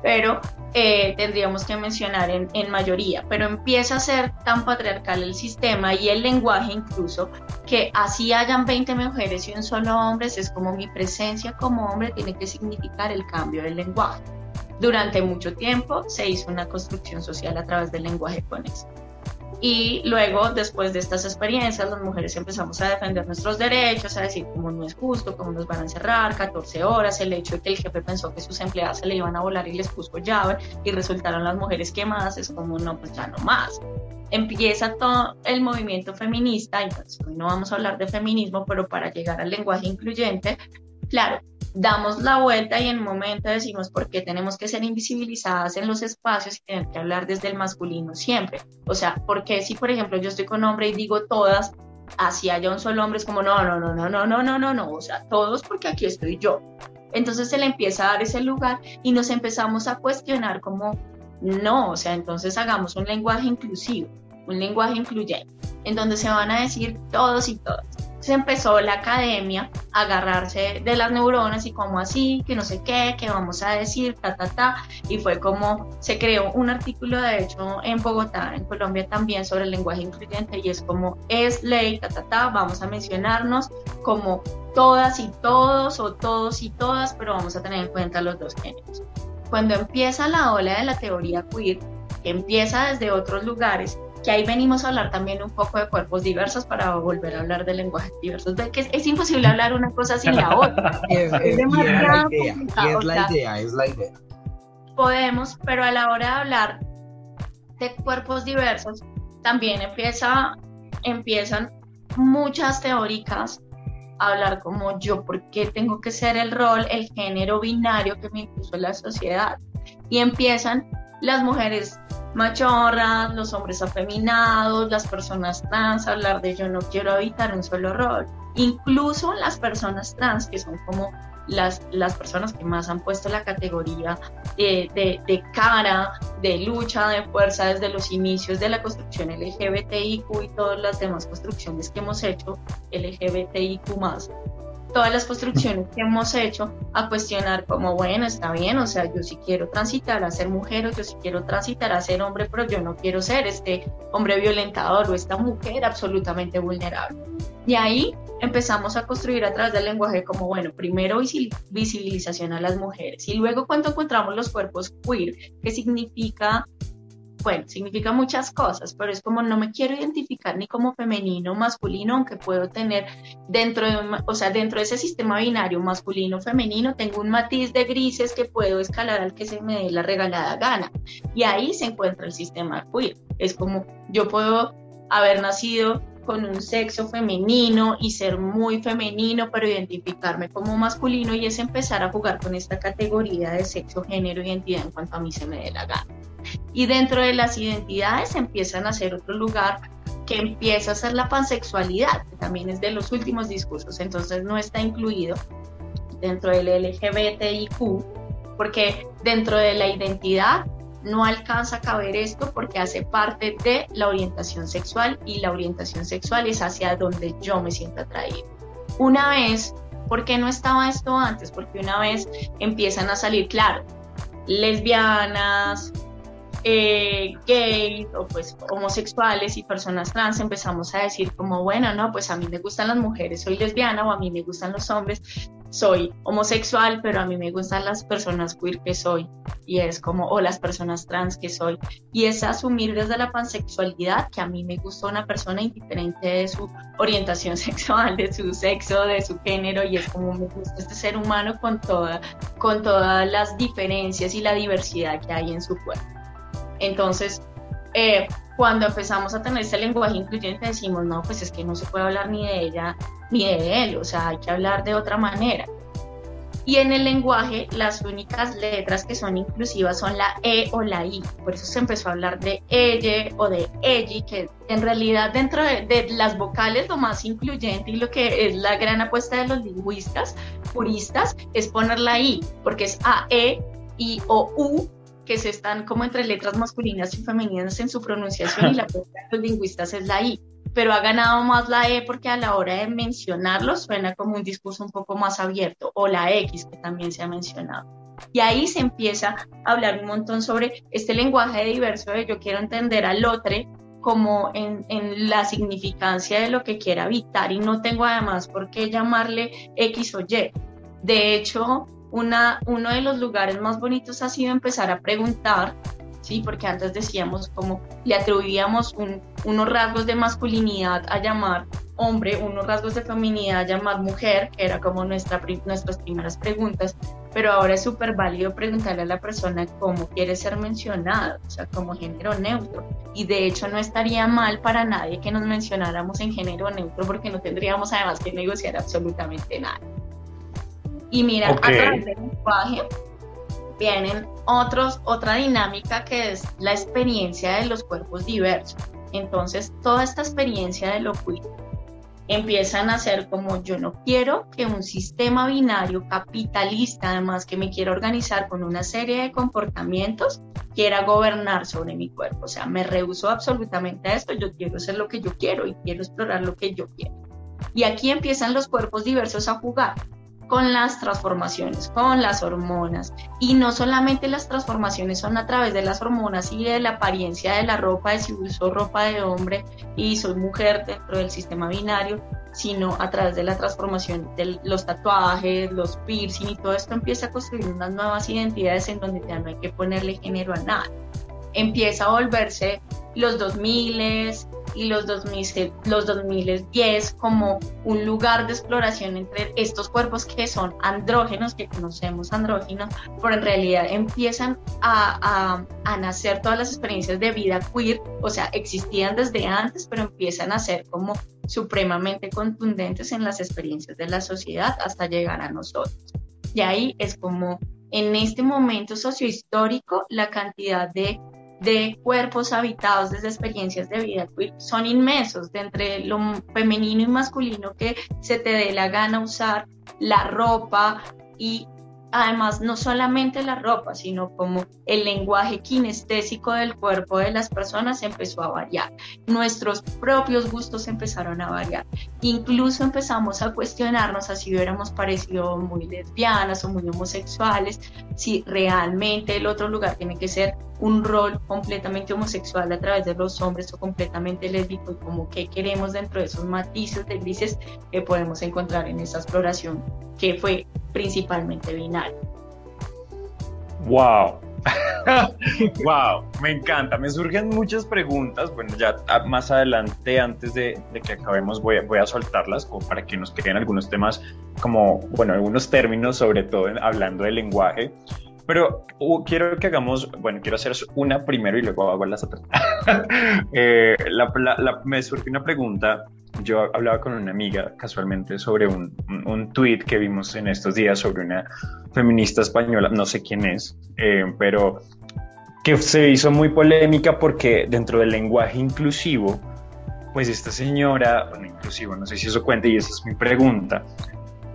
pero eh, tendríamos que mencionar en, en, mayoría, pero empieza a ser tan patriarcal el sistema y el lenguaje incluso que así hayan 20 mujeres y un solo hombre, es como mi presencia como hombre tiene que significar el cambio del lenguaje. Durante mucho tiempo se hizo una construcción social a través del lenguaje con eso. Y luego, después de estas experiencias, las mujeres empezamos a defender nuestros derechos, a decir cómo no es justo, cómo nos van a encerrar 14 horas, el hecho de que el jefe pensó que sus empleadas se le iban a volar y les puso llave y resultaron las mujeres quemadas, es como no, pues ya no más. Empieza todo el movimiento feminista, y pues hoy no vamos a hablar de feminismo, pero para llegar al lenguaje incluyente, claro, damos la vuelta y en un momento decimos por qué tenemos que ser invisibilizadas en los espacios y tener que hablar desde el masculino siempre. O sea, porque si por ejemplo yo estoy con hombre y digo todas, así haya un solo hombre, es como no, no, no, no, no, no, no, no, no, o sea, todos porque aquí estoy yo. Entonces se le empieza a dar ese lugar y nos empezamos a cuestionar como no, o sea, entonces hagamos un lenguaje inclusivo, un lenguaje incluyente, en donde se van a decir todos y todas se empezó la academia a agarrarse de las neuronas y como así, que no sé qué, que vamos a decir, ta, ta, ta, y fue como se creó un artículo, de hecho, en Bogotá, en Colombia también, sobre el lenguaje incluyente y es como es ley, ta, ta, ta, vamos a mencionarnos como todas y todos o todos y todas, pero vamos a tener en cuenta los dos géneros. Cuando empieza la ola de la teoría queer, que empieza desde otros lugares, que ahí venimos a hablar también un poco de cuerpos diversos para volver a hablar de lenguajes diversos. Ve que es, es imposible hablar una cosa sin la otra. Es, y la idea, y complicado, es la o sea, idea, es la idea. podemos, pero a la hora de hablar de cuerpos diversos, también empieza, empiezan muchas teóricas a hablar como yo, por qué tengo que ser el rol, el género binario que me impuso la sociedad. Y empiezan las mujeres machorras, los hombres afeminados, las personas trans, hablar de yo no quiero habitar un solo rol. Incluso las personas trans, que son como las, las personas que más han puesto la categoría de, de, de cara, de lucha, de fuerza desde los inicios de la construcción LGBTIQ y todas las demás construcciones que hemos hecho, LGBTIQ más, todas las construcciones que hemos hecho a cuestionar como, bueno, está bien, o sea, yo sí quiero transitar a ser mujer o yo sí quiero transitar a ser hombre, pero yo no quiero ser este hombre violentador o esta mujer absolutamente vulnerable. Y ahí empezamos a construir a través del lenguaje como, bueno, primero visi- visibilización a las mujeres y luego cuando encontramos los cuerpos queer, que significa, bueno, significa muchas cosas, pero es como no me quiero identificar ni como femenino o masculino, aunque puedo tener dentro de, o sea, dentro de ese sistema binario masculino-femenino, tengo un matiz de grises que puedo escalar al que se me dé la regalada gana. Y ahí se encuentra el sistema queer. Es como yo puedo haber nacido con un sexo femenino y ser muy femenino, pero identificarme como masculino y es empezar a jugar con esta categoría de sexo, género, identidad en cuanto a mí se me dé la gana. Y dentro de las identidades empiezan a ser otro lugar que empieza a ser la pansexualidad, que también es de los últimos discursos, entonces no está incluido dentro del LGBTIQ, porque dentro de la identidad no alcanza a caber esto porque hace parte de la orientación sexual y la orientación sexual es hacia donde yo me siento atraído. Una vez, ¿por qué no estaba esto antes? Porque una vez empiezan a salir, claro, lesbianas, eh, gays o pues homosexuales y personas trans empezamos a decir como bueno no pues a mí me gustan las mujeres soy lesbiana o a mí me gustan los hombres soy homosexual pero a mí me gustan las personas queer que soy y es como o las personas trans que soy. Y es asumir desde la pansexualidad que a mí me gusta una persona indiferente de su orientación sexual de su sexo de su género y es como me gusta este ser humano con toda con todas las diferencias y la diversidad que hay en su cuerpo. Entonces, eh, cuando empezamos a tener ese lenguaje incluyente, decimos, no, pues es que no se puede hablar ni de ella ni de él, o sea, hay que hablar de otra manera. Y en el lenguaje, las únicas letras que son inclusivas son la E o la I. Por eso se empezó a hablar de ella o de ella, que en realidad dentro de, de las vocales lo más incluyente y lo que es la gran apuesta de los lingüistas puristas es poner la I, porque es A, E, I o U que se están como entre letras masculinas y femeninas en su pronunciación y la apuesta de los lingüistas es la I. Pero ha ganado más la E porque a la hora de mencionarlo suena como un discurso un poco más abierto, o la X que también se ha mencionado. Y ahí se empieza a hablar un montón sobre este lenguaje diverso de yo quiero entender al otro como en, en, la significancia de lo que quiera habitar y no tengo además por qué llamarle X o Y. De hecho, uno de los lugares más bonitos ha sido empezar a preguntar, ¿sí? porque antes decíamos como le atribuíamos un, unos rasgos de masculinidad a llamar hombre, unos rasgos de feminidad a llamar mujer, que era como nuestra, nuestras primeras preguntas, pero ahora es súper válido preguntarle a la persona cómo quiere ser mencionado, o sea, como género neutro. Y de hecho no estaría mal para nadie que nos mencionáramos en género neutro porque no tendríamos además que negociar absolutamente nada. Y mira, okay. a través del lenguaje vienen otros, otra dinámica que es la experiencia de los cuerpos diversos. Entonces, toda esta experiencia de lo queer empiezan a ser como yo no quiero que un sistema binario capitalista, además que me quiera organizar con una serie de comportamientos, quiera gobernar sobre mi cuerpo. O sea, me rehuso absolutamente a esto, yo quiero ser lo que yo quiero y quiero explorar lo que yo quiero. Y aquí empiezan los cuerpos diversos a jugar con las transformaciones, con las hormonas. Y no solamente las transformaciones son a través de las hormonas y de la apariencia de la ropa, de si uso ropa de hombre y soy mujer dentro del sistema binario, sino a través de la transformación de los tatuajes, los piercing y todo esto empieza a construir unas nuevas identidades en donde ya no hay que ponerle género a nada. Empieza a volverse los 2000 y los 2000, los 2010 como un lugar de exploración entre estos cuerpos que son andrógenos, que conocemos andrógenos, pero en realidad empiezan a, a, a nacer todas las experiencias de vida queer, o sea, existían desde antes, pero empiezan a ser como supremamente contundentes en las experiencias de la sociedad hasta llegar a nosotros. Y ahí es como en este momento sociohistórico la cantidad de, de cuerpos habitados desde experiencias de vida son inmensos, de entre lo femenino y masculino que se te dé la gana usar, la ropa y además no solamente la ropa, sino como el lenguaje kinestésico del cuerpo de las personas empezó a variar. Nuestros propios gustos empezaron a variar. Incluso empezamos a cuestionarnos así hubiéramos parecido muy lesbianas o muy homosexuales, si realmente el otro lugar tiene que ser un rol completamente homosexual a través de los hombres o completamente lésbico y como qué queremos dentro de esos matices de grises que podemos encontrar en esa exploración que fue principalmente binario. ¡Wow! wow, me encanta. Me surgen muchas preguntas. Bueno, ya más adelante, antes de, que acabemos, voy a, voy a soltarlas como para que nos queden algunos temas, como, bueno, algunos términos, sobre todo hablando del lenguaje. Pero uh, quiero que hagamos, bueno, quiero hacer una primero y luego hago las otras. eh, me surgió una pregunta yo hablaba con una amiga casualmente sobre un, un, tweet que vimos en estos días sobre una feminista española, no sé quién es, eh, pero que se hizo muy polémica porque dentro del lenguaje inclusivo, pues esta señora, bueno, inclusivo, no sé si eso cuenta y esa es mi pregunta,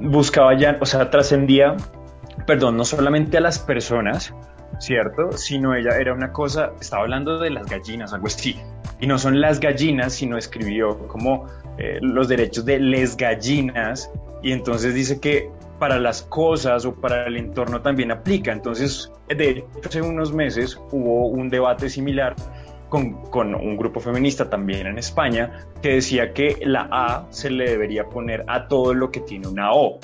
buscaba ya, o sea, trascendía, perdón, no solamente a las personas, ¿cierto? Sino ella era una cosa, estaba hablando de las gallinas, algo así, y no son las gallinas, sino escribió como eh, los derechos de les gallinas y entonces dice que para las cosas o para el entorno también aplica. Entonces, de hecho, hace unos meses hubo un debate similar con, con, un grupo feminista también en España que decía que la A se le debería poner a todo lo que tiene una O,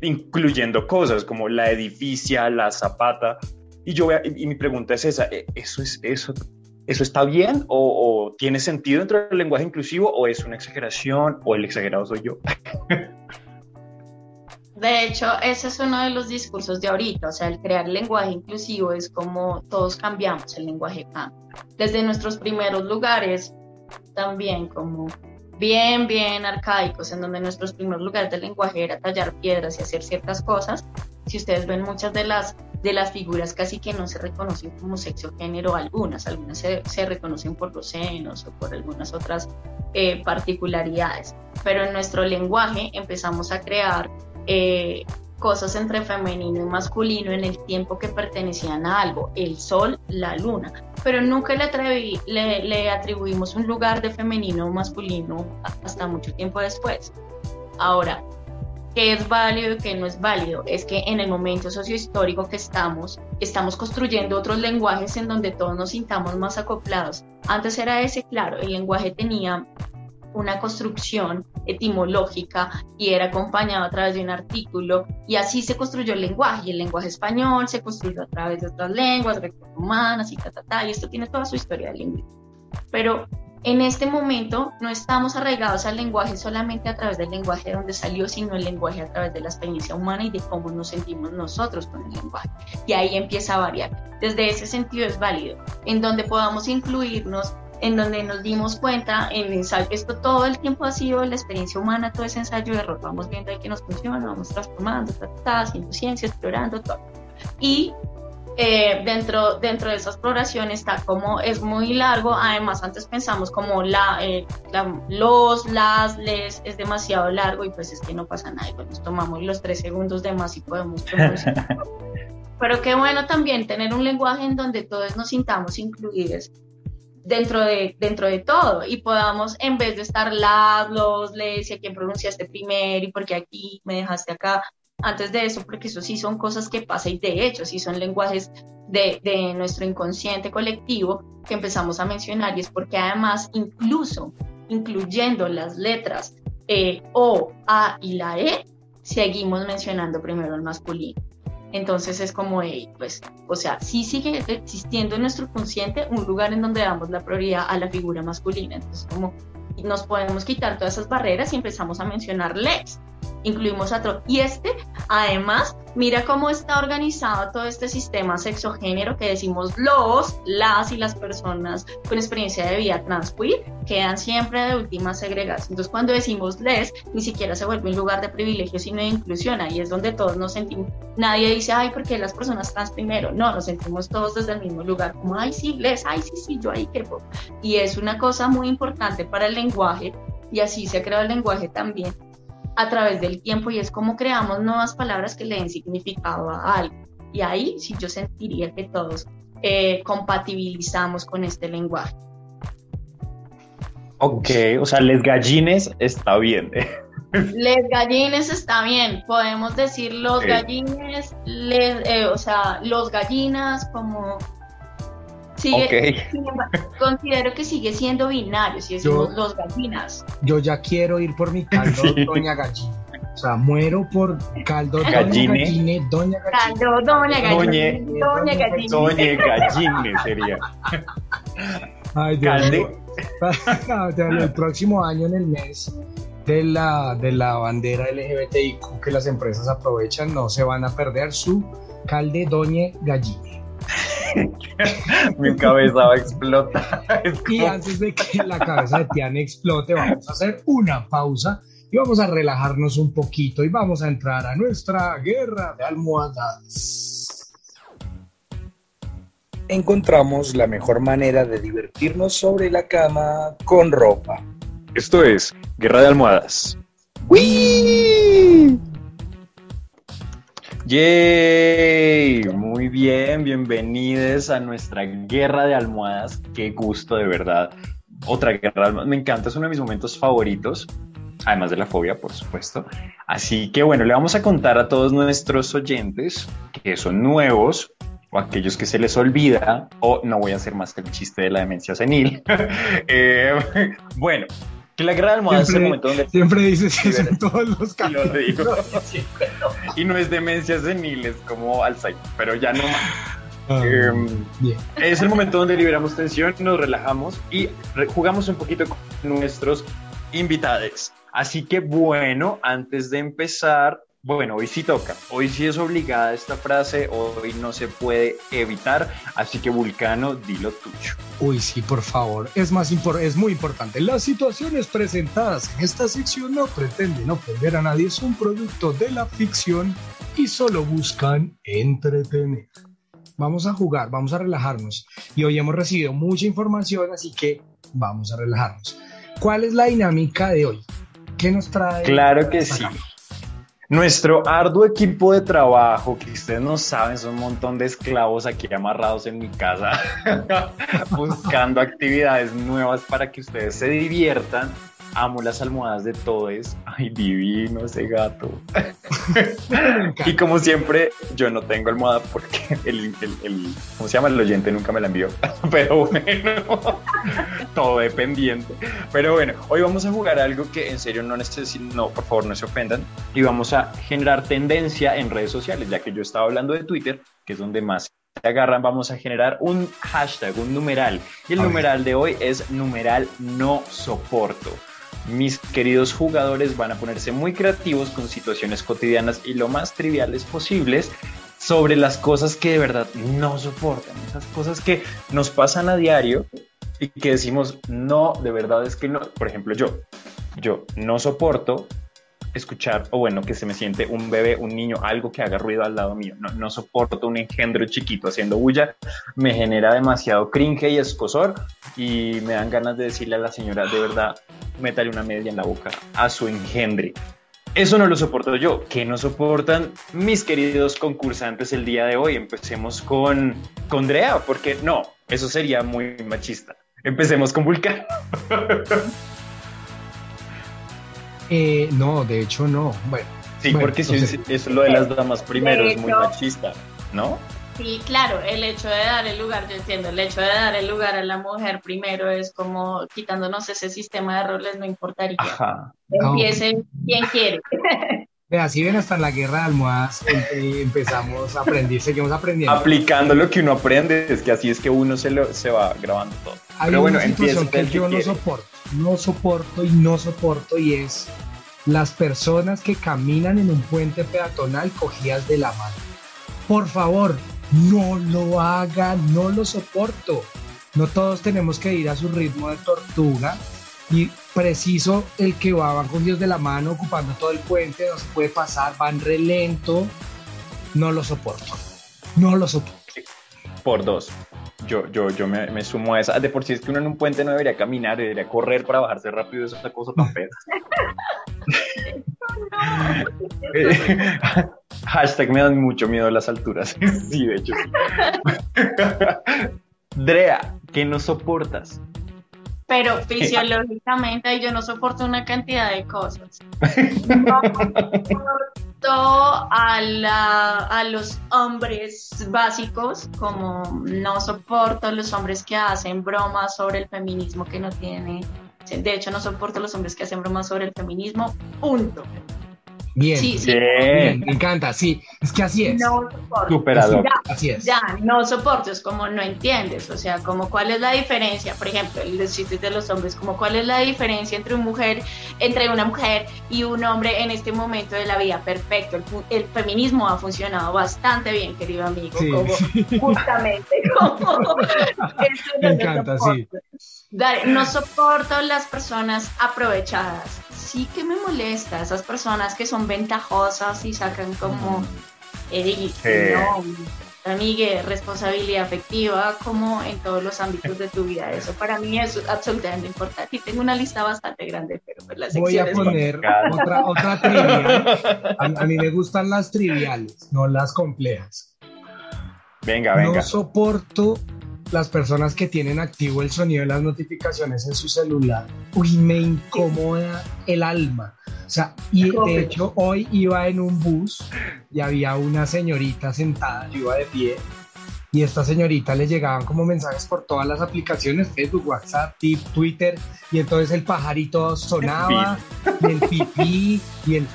incluyendo cosas como la edificia, la zapata. Y yo y mi pregunta es esa, ¿e-, ¿eso es eso ¿Eso está bien o, tiene sentido dentro del lenguaje inclusivo o es una exageración o el exagerado soy yo? De hecho, ese es uno de los discursos de ahorita, o sea, el crear lenguaje inclusivo es como todos cambiamos, el lenguaje cambia. Desde nuestros primeros lugares, también como bien, bien arcaicos, en donde nuestros primeros lugares de lenguaje era tallar piedras y hacer ciertas cosas, si ustedes ven muchas de las de las figuras casi que no se reconocen como sexo género algunas, algunas se, se, reconocen por los senos o por algunas otras eh, particularidades, pero en nuestro lenguaje empezamos a crear eh, cosas entre femenino y masculino en el tiempo que pertenecían a algo, el sol, la luna, pero nunca le, atribuimos un lugar de femenino o masculino hasta mucho tiempo después. Ahora, qué es válido y qué no es válido. Es que en el momento sociohistórico que estamos, estamos construyendo otros lenguajes en donde todos nos sintamos más acoplados. Antes era ese, claro, el lenguaje tenía una construcción etimológica y era acompañado a través de un artículo y así se construyó el lenguaje y el lenguaje español se construyó a través de otras lenguas humanas y ta, y esto tiene toda su historia lingüística. Pero en este momento no estamos arraigados al lenguaje solamente a través del lenguaje de donde salió, sino el lenguaje a través de la experiencia humana y de cómo nos sentimos nosotros con el lenguaje. Y ahí empieza a variar. Desde ese sentido es válido, en donde podamos incluirnos, en donde nos dimos cuenta en ensayo, esto todo el tiempo ha sido la experiencia humana, todo ese ensayo de error, vamos viendo ahí que nos funciona, vamos transformando, haciendo ciencia, explorando todo. Y eh, dentro, dentro de esa exploración está como es muy largo, además antes pensamos como la, eh, los, las, les es demasiado largo y pues es que no pasa nada, pues nos tomamos los tres segundos de más y podemos Pero qué bueno también tener un lenguaje en donde todos nos sintamos incluidos dentro de, dentro de todo y podamos, en vez de estar las, los, les y a quién pronunciaste primero y porque aquí me dejaste acá, antes de eso, porque eso sí son cosas que pasan y de hecho sí son lenguajes de, de, nuestro inconsciente colectivo que empezamos a mencionar y es porque además incluso incluyendo las letras e, O, A y la E, seguimos mencionando primero el masculino. Entonces es como, pues, o sea, sí sigue existiendo en nuestro consciente un lugar en donde damos la prioridad a la figura masculina. Entonces, como nos podemos quitar todas esas barreras y empezamos a mencionar les incluimos a Y este, además, mira cómo está organizado todo este sistema sexogénero que decimos los, las y las personas con experiencia de vida trans queer quedan siempre de últimas segregadas. Entonces, cuando decimos les, ni siquiera se vuelve un lugar de privilegio, sino de inclusión. Ahí es donde todos nos sentimos. Nadie dice, ay, porque las personas trans primero. No, nos sentimos todos desde el mismo lugar, como, ay, sí, les, ay, sí, sí, yo ahí quepo. Y es una cosa muy importante para el lenguaje y así se ha creado el lenguaje también a través del tiempo y es como creamos nuevas palabras que le den significado a algo. Y ahí sí yo sentiría que todos eh, compatibilizamos con este lenguaje. Ok, o sea, les gallines está bien. Les gallines está bien, podemos decir los gallines, les, eh, o sea, los gallinas como considero que sigue siendo binario, si decimos los gallinas. Yo ya quiero ir por mi caldo, doña gallina. O sea, muero por caldo, doña gallina, doña gallina. Caldo, doña gallina. Doña gallina. Doña gallina sería. Ay, Dios el próximo año, en el mes de la, de la bandera LGBTIQ que las empresas aprovechan, no se van a perder su calde, doña gallina. Mi cabeza va a explotar. Y antes de que la cabeza de Tiana explote, vamos a hacer una pausa y vamos a relajarnos un poquito y vamos a entrar a nuestra guerra de almohadas. Encontramos la mejor manera de divertirnos sobre la cama con ropa. Esto es Guerra de Almohadas. ¡Wii! ¡Yay! Muy bien, bienvenidos a nuestra guerra de almohadas. Qué gusto, de verdad. Otra guerra de almohadas. Me encanta, es uno de mis momentos favoritos, además de la fobia, por supuesto. Así que bueno, le vamos a contar a todos nuestros oyentes que son nuevos o aquellos que se les olvida, o no voy a hacer más que el chiste de la demencia senil. Eh, bueno, que la guerra de almohadas es el momento donde... Siempre dices eso en todos los casos. Y no es demencia senil, es como Alzheimer, pero ya no más. Ah, em, es el momento donde liberamos tensión, nos relajamos y jugamos un poquito con nuestros invitados. Así que bueno, antes de empezar, bueno, hoy sí toca, hoy sí es obligada esta frase, hoy no se puede evitar, así que Vulcano, dilo tuyo. Uy, sí, por favor, es, más es muy importante. Las situaciones presentadas en esta sección no pretenden ofender a nadie, son producto de la ficción y solo buscan entretener. Vamos a jugar, vamos a relajarnos. Y hoy hemos recibido mucha información, así que vamos a relajarnos. ¿Cuál es la dinámica de hoy? ¿Qué nos trae? Claro que sí. Nuestro arduo equipo de trabajo, que ustedes no saben, son un montón de esclavos aquí amarrados en mi casa, buscando actividades nuevas para que ustedes se diviertan amo las almohadas de Todes. Ay, divino ese gato. y como siempre, yo no tengo almohada porque el, el, ¿cómo se llama? El oyente nunca me la envió. Pero bueno, todo dependiente. Pero bueno, hoy vamos a jugar algo que en serio no necesito, no, por favor, no se ofendan. Y vamos a generar tendencia en redes sociales, ya que yo estaba hablando de Twitter, que es donde más se agarran, vamos a generar un hashtag, un numeral. Y el numeral de hoy es numeral no soporto mis queridos jugadores van a ponerse muy creativos con situaciones cotidianas y lo más triviales posibles sobre las cosas que de verdad no soportan, esas cosas que nos pasan a diario y que decimos, no, de verdad es que no, por ejemplo yo, yo no soporto escuchar, o bueno, que se me siente un bebé, un niño, algo que haga ruido al lado mío. No, no soporto un engendro chiquito haciendo bulla, me genera demasiado cringe y escosor y me dan ganas de decirle a la señora, de verdad, métale una media en la boca a su engendre. Eso no lo soporto yo. ¿Qué no soportan mis queridos concursantes el día de hoy? Empecemos con, con Drea, porque no, eso sería muy machista. Empecemos con Vulcano. Eh, no, de hecho no. Bueno. Sí, porque si es lo de las damas primero es muy machista, ¿no? Sí, claro, el hecho de dar el lugar, yo entiendo, el hecho de dar el lugar a la mujer primero es como quitándonos ese sistema de roles, no importaría. Ajá. Empiece quien quiere. Vea, si ven hasta en la guerra de almohadas eh, empezamos a aprender, seguimos aprendiendo. Aplicando lo que uno aprende, es que así es que uno se, lo, se va grabando todo. Hay Pero bueno, una situación empieza que el que yo no quiere. soporto, no soporto y no soporto y es las personas que caminan en un puente peatonal cogidas de la mano. Por favor, no lo hagan, no lo soporto. No todos tenemos que ir a su ritmo de tortuga y preciso el que va, van cogidos de la mano ocupando todo el puente, no se puede pasar, van re lento. No lo soporto, no lo soporto. Por dos. Yo, yo, yo me, me sumo a esa. De por sí es que uno en un puente no debería caminar, debería correr para bajarse rápido. Esa cosa tan fea. Eh, Hashtag me dan mucho miedo las alturas. Sí, de hecho. sí. Drea, ¿qué no soportas? Pero fisiológicamente yo no soporto una cantidad de cosas. No soporto a, la- a los hombres básicos, como no soporto los hombres que hacen bromas sobre el feminismo que no tiene. De hecho, no soporto los hombres que hacen bromas sobre el feminismo. Punto. Bien, Sí, sí. bien, me encanta, sí, es que así es. No soporto. Superador. Ya, Así es. Ya, no soporto, es como no entiendes, o sea, como cuál es la diferencia, por ejemplo, los chistes de los hombres, como cuál es la diferencia entre una mujer, entre una mujer y un hombre en este momento de la vida, perfecto, el, feminismo ha funcionado bastante bien, querido amigo, Sí, como justamente, como eso Me no encanta, soporto. Dale, no soporto las personas aprovechadas. Sí que me molesta esas personas que son ventajosas y sacan como, "Ey, Sí. no, amigue, responsabilidad afectiva, como en todos los ámbitos de tu vida. Eso para mí es absolutamente importante. Y tengo una lista bastante grande, pero pues las Voy a poner otra, otra trivial. A, a mí me gustan las triviales, no las complejas. Venga, venga. No soporto las personas que tienen activo el sonido de las notificaciones en su celular. Uy, me incomoda el alma. O sea, y de hecho hoy iba en un bus y había una señorita sentada, yo iba de pie, y esta señorita le llegaban como mensajes por todas las aplicaciones, Facebook, WhatsApp, Tip, Twitter, y entonces el pajarito sonaba, y el pipí, y el...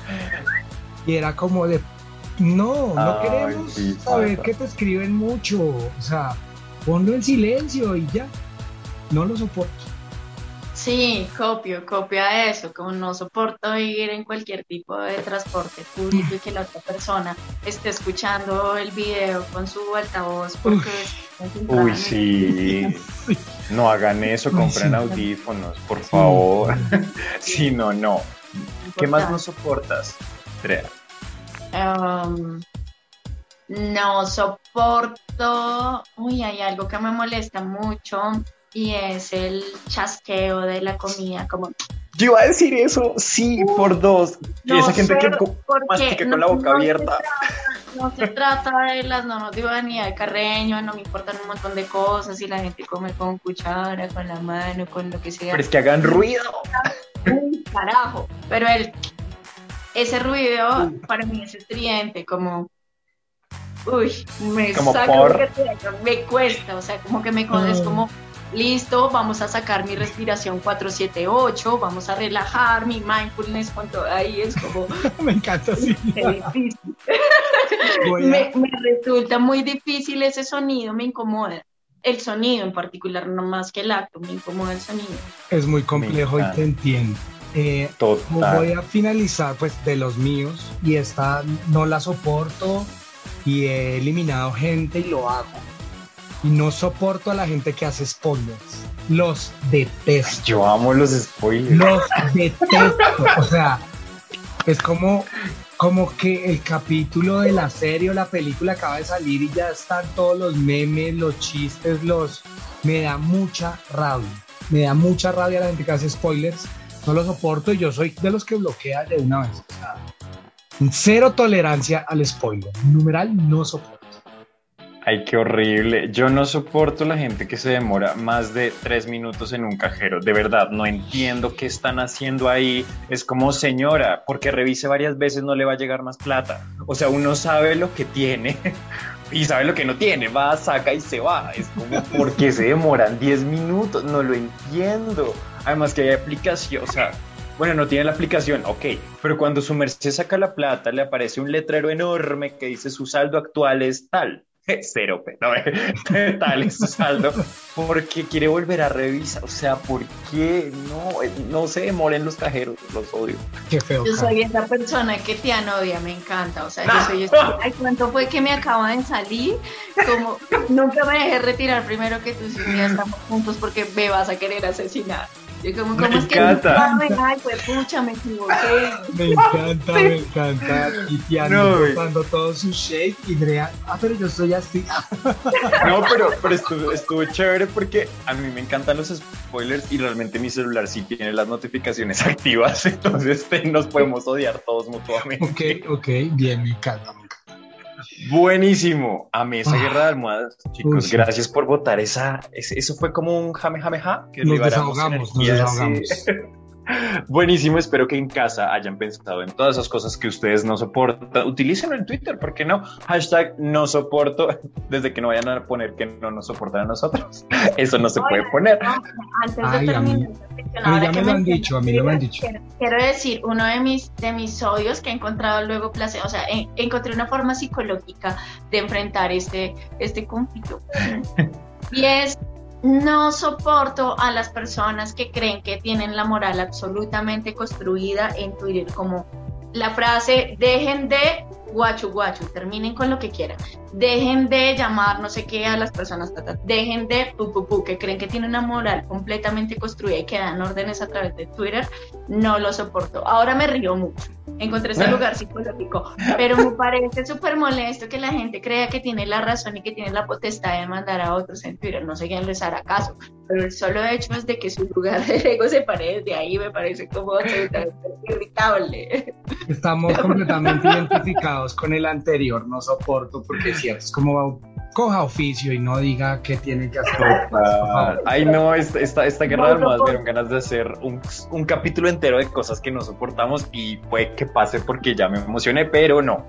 Y era como de... No, no Ay, queremos sí, saber que te escriben mucho. O sea, ponlo en silencio y ya. No lo soporto. Sí, copio, copia eso, como no soporto ir en cualquier tipo de transporte público y que la otra persona esté escuchando el video con su altavoz porque Uy, en- sí. No hagan eso, Uy, compren sí. audífonos, por favor. Sí, no, no. ¿Qué más no soportas, Drea? Um, no soporto. Uy, hay algo que me molesta mucho y es el chasqueo de la comida. Como, Yo iba a decir eso, sí, por dos. Y esa gente que mastica no- con la boca no se abierta. No se trata de las normas de urbanidad de Carreño, no me importan un montón de cosas y la gente come con cuchara, con la mano, con lo que sea. Pero es que hagan ruido. un carajo. Pero el, ese ruido para mí es estridente, como. Uy, me Como saca por- me cuesta, o sea, como que me con- es como listo, vamos a sacar mi respiración 478, vamos a relajar mi mindfulness con todo ahí, es como me encanta así. qué difícil. A- me, me resulta muy difícil ese sonido, me incomoda. El sonido en particular, no más que el acto, me incomoda el sonido. Es muy complejo y te entiendo. Eh, Total. voy a finalizar pues de los míos y esta no la soporto y he eliminado gente y lo hago. Y no soporto a la gente que hace spoilers. Los detesto. Yo amo los spoilers. Los detesto. O sea, es como, como que el capítulo de la serie o la película acaba de salir y ya están todos los memes, los chistes, los... Me da mucha rabia. Me da mucha rabia la gente que hace spoilers. No lo soporto y yo soy de los que bloquea de una vez. O sea, cero tolerancia al spoiler. Numeral no soporto. Ay, qué horrible. Yo no soporto la gente que se demora más de tres minutos en un cajero. De verdad, no entiendo qué están haciendo ahí. Es como, señora, porque revise varias veces no le va a llegar más plata. O sea, uno sabe lo que tiene y sabe lo que no tiene. Va, saca y se va. Es como, ¿por qué se demoran 10 minutos? No lo entiendo. Además que hay aplicación, o sea, bueno, no tiene la aplicación, ok, pero cuando su merced saca la plata, le aparece un letrero enorme que dice su saldo actual es tal. Cero, no, tal es su saldo, porque quiere volver a revisar, o sea, ¿por qué no, Eh, no se demoren los cajeros? Los odio. Qué feo. Yo soy esa persona que te odia, me encanta. O sea, yo soy esta- Ay, ¿cuánto fue que me acaba de salir? Como nunca me dejé retirar primero que tú y yo ya estamos juntos porque me vas a querer asesinar. Yo como, Me ¿cómo es que encanta. no? Ay, pues pucha, me equivoqué. Me encanta, me encanta. Y Tian No, botando todo su shake y Drea, ah, pero yo soy así. No, pero, pero estuvo, estuvo chévere porque a mí me encantan los spoilers y realmente mi celular sí tiene las notificaciones activas, entonces este, nos podemos odiar todos mutuamente. Ok, ok, bien, me encanta. me Buenísimo. Amé esa Ah. guerra de almohadas, chicos. Uy. Gracias por votar esa. Eso fue como un jame jame ja. Que Nos desahogamos, nos desahogamos. Buenísimo, espero que en casa hayan pensado en todas esas cosas que ustedes no soportan. Utilícenlo en Twitter, ¿por qué no? Hashtag no soporto, desde que no vayan a poner que no nos soportan a nosotros. Eso no se puede poner. no, antes de Ay, a mí- terminar ya me lo han dicho, a mí no me han Twitter, dicho. Quiero, quiero decir, uno de mis, de mis odios que he encontrado luego placer, o sea, en- encontré una forma psicológica de enfrentar este, este conflicto. y es, no soporto a las personas que creen que tienen la moral absolutamente construida en Twitter, como la frase, dejen de guachu guachu, terminen con lo que quieran, dejen de llamar no sé qué a las personas, ta, ta, dejen de pu, pu, pu, que creen que tienen una moral completamente construida y que dan órdenes a través de Twitter, no lo soporto. Ahora me río mucho, encontré ese lugar psicológico, pero me parece súper molesto que la gente crea que tiene la razón y que tiene la potestad de mandar a otros en Twitter, no sé quién les hará caso, pero el solo hecho es de que su lugar de ego se pare desde ahí, me parece como absolutamente irritable. Estamos completamente identificados con el anterior, no soporto, porque es cierto, es como coja oficio y no diga qué tiene que hacer. Ay, no, esta, esta, esta guerra de No almohadas me soporto. dieron ganas de hacer un, un capítulo entero de cosas que no soportamos y puede que pase porque ya me emocioné, pero no.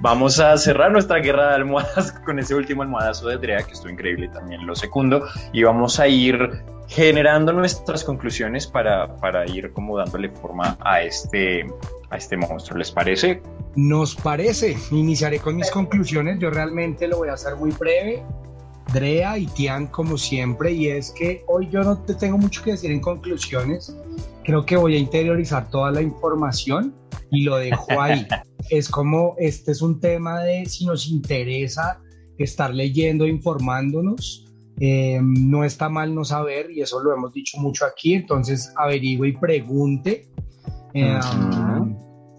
Vamos a cerrar nuestra guerra de almohadas con ese último almohadazo de Drea, que estuvo increíble también lo segundo, y vamos a ir generando nuestras conclusiones para, para ir como dándole forma a este, a este monstruo. ¿Les parece? Nos parece, iniciaré con mis conclusiones, yo realmente lo voy a hacer muy breve. Drea y Tian como siempre, y es que hoy yo no te tengo mucho que decir en conclusiones, creo que voy a interiorizar toda la información y lo dejo ahí. es como, este es un tema de si nos interesa estar leyendo, informándonos, eh, no está mal no saber, y eso lo hemos dicho mucho aquí, entonces averigüe y pregunte. Eh,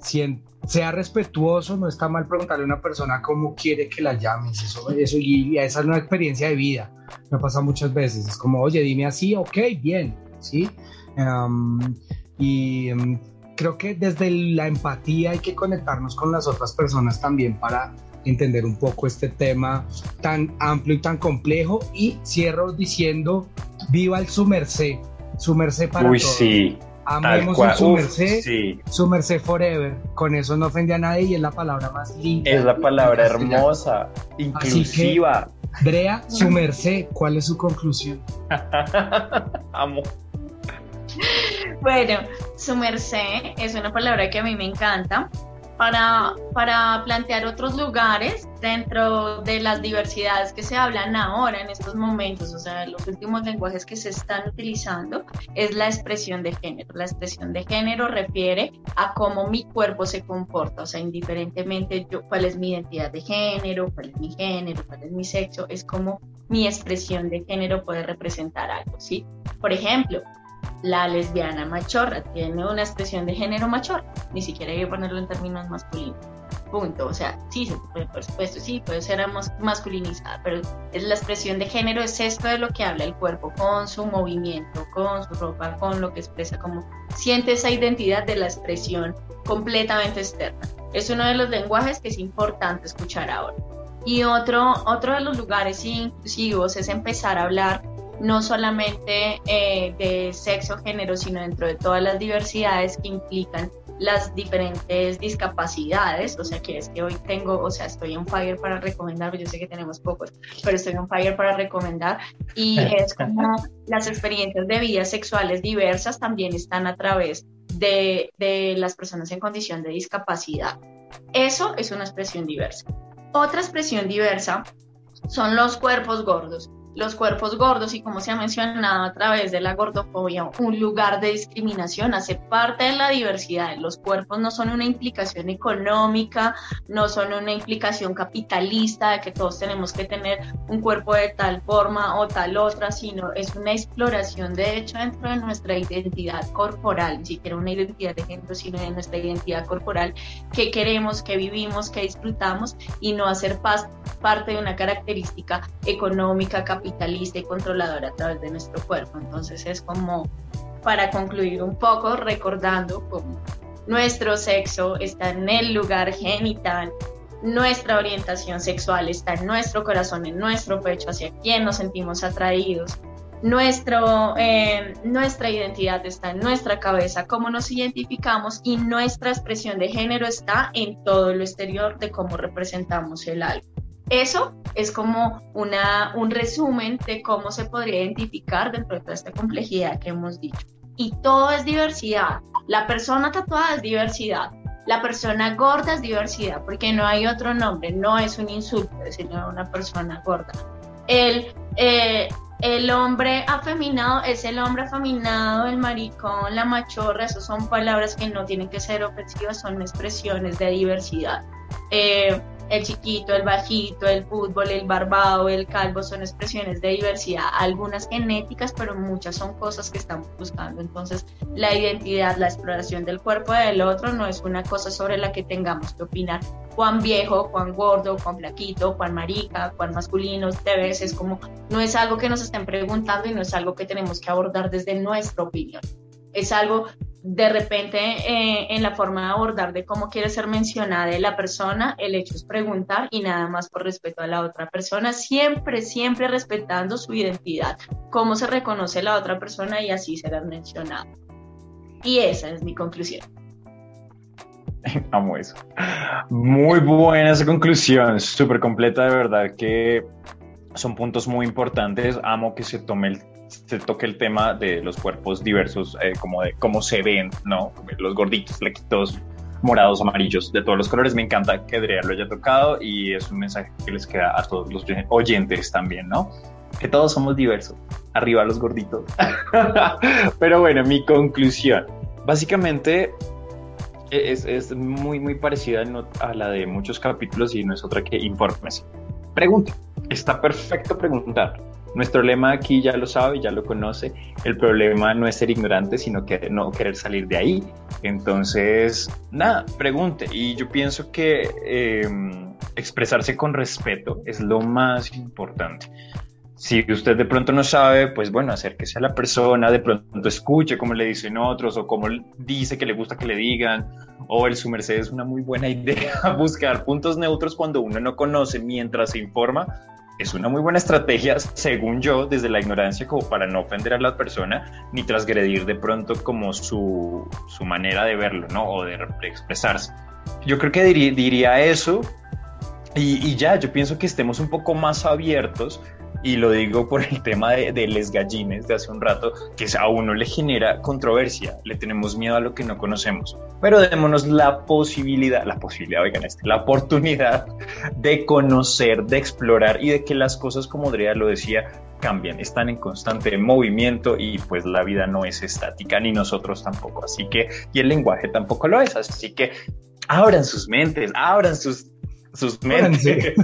si en- sea respetuoso, no está mal preguntarle a una persona cómo quiere que la llames, eso, eso y esa es una experiencia de vida, me pasa muchas veces, es como, oye, dime así, ok, bien, ¿sí? Um, y um, creo que desde la empatía hay que conectarnos con las otras personas también para entender un poco este tema tan amplio y tan complejo y cierro diciendo, viva el su merced, su merced para Uy, todos. sí. Amemos el su merced, sí. su merced forever. Con eso no ofende a nadie y es la palabra más linda. Es la palabra hermosa, inclusiva. Drea, su merced, ¿cuál es su conclusión? Amo. Bueno, su merced es una palabra que a mí me encanta para, plantear otros lugares dentro de las diversidades que se hablan ahora en estos momentos, o sea, los últimos lenguajes que se están utilizando es la expresión de género. La expresión de género refiere a cómo mi cuerpo se comporta, o sea, indiferentemente yo, cuál es mi identidad de género, cuál es mi género, cuál es mi sexo, es como mi expresión de género puede representar algo, ¿sí? Por ejemplo, la lesbiana machorra tiene una expresión de género machorra, ni siquiera hay que ponerlo en términos masculinos. Punto. O sea, sí, por supuesto, sí, puede ser mas- masculinizada, pero es la expresión de género es esto de lo que habla el cuerpo, con su movimiento, con su ropa, con lo que expresa, como siente esa identidad de la expresión completamente externa. Es uno de los lenguajes que es importante escuchar ahora. Y otro, otro de los lugares inclusivos es empezar a hablar no solamente eh, de sexo, género, sino dentro de todas las diversidades que implican las diferentes discapacidades, o sea que es que hoy tengo, o sea, estoy en fire para recomendar, yo sé que tenemos pocos, pero estoy en fire para recomendar y es como las experiencias de vidas sexuales diversas también están a través de, de las personas en condición de discapacidad. Eso es una expresión diversa. Otra expresión diversa son los cuerpos gordos los cuerpos gordos y como se ha mencionado a través de la gordofobia, un lugar de discriminación, hace parte de la diversidad. Los cuerpos no son una implicación económica, no son una implicación capitalista de que todos tenemos que tener un cuerpo de tal forma o tal otra, sino es una exploración de hecho dentro de nuestra identidad corporal, ni siquiera una identidad de género, sino de nuestra identidad corporal, que queremos, que vivimos, que disfrutamos y no hacer parte de una característica económica, capitalista capitalista y controladora a través de nuestro cuerpo. Entonces es como para concluir un poco recordando cómo nuestro sexo está en el lugar genital, nuestra orientación sexual está en nuestro corazón, en nuestro pecho, hacia quien nos sentimos atraídos. Nuestro, eh, nuestra identidad está en nuestra cabeza, cómo nos identificamos y nuestra expresión de género está en todo lo exterior de cómo representamos el algo. Eso es como una, un resumen de cómo se podría identificar dentro de toda esta complejidad que hemos dicho. Y todo es diversidad. La persona tatuada es diversidad. La persona gorda es diversidad, porque no hay otro nombre, no es un insulto decirle a una persona gorda. El, eh, el hombre afeminado es el hombre afeminado, el maricón, la machorra, esas son palabras que no tienen que ser ofensivas, son expresiones de diversidad. Eh, el chiquito, el bajito, el fútbol, el barbado, el calvo, son expresiones de diversidad, algunas genéticas, pero muchas son cosas que estamos buscando. Entonces, la identidad, la exploración del cuerpo del otro no es una cosa sobre la que tengamos que opinar. Cuán viejo, cuán gordo, cuán flaquito, cuán marica, cuán masculino te ves, es como, no es algo que nos estén preguntando y no es algo que tenemos que abordar desde nuestra opinión. Es algo de repente eh, en la forma de abordar de cómo quiere ser mencionada de la persona, el hecho es preguntar y nada más por respeto a la otra persona, siempre, siempre respetando su identidad, cómo se reconoce la otra persona y así será mencionado. Y esa es mi conclusión. Amo eso. Muy buena esa conclusión, súper completa, de verdad que son puntos muy importantes. Amo que se tome el se toque el tema de los cuerpos diversos, eh, como de cómo se ven, ¿no? Los gorditos, flequitos, morados, amarillos, de todos los colores. Me encanta que Adrián lo haya tocado y es un mensaje que les queda a todos los oyentes también, ¿no? Que todos somos diversos. Arriba los gorditos. Pero bueno, mi conclusión. Básicamente es, es muy, muy parecida a la de muchos capítulos y no es otra que informes. Pregunta. Está perfecto preguntar nuestro lema aquí ya lo sabe, ya lo conoce. El problema no es ser ignorante, sino que no querer salir de ahí. Entonces, nada, pregunte. Y yo pienso que em, expresarse con respeto es lo más importante. Si usted de pronto no sabe, pues bueno, acérquese a la persona, de pronto escuche cómo le dicen otros o cómo dice que le gusta que le digan, o el su merced es una muy buena idea buscar puntos neutros cuando uno no conoce mientras se informa es una muy buena estrategia, según yo, desde la ignorancia, como para no ofender a la persona, ni transgredir de pronto como su, su manera de verlo, ¿no? O de, expresarse. Yo creo que diría, eso y, y, ya, yo pienso que estemos un poco más abiertos y lo digo por el tema de, de les gallines de hace un rato, que a uno le genera controversia, le tenemos miedo a lo que no conocemos, pero démonos la posibilidad, la posibilidad, oigan, este, la oportunidad de conocer, de explorar y de que las cosas, como Andrea lo decía, cambian, están en constante movimiento y pues la vida no es estática, ni nosotros tampoco, así que, y el lenguaje tampoco lo es, así que abran sus mentes, abran sus sus mentes.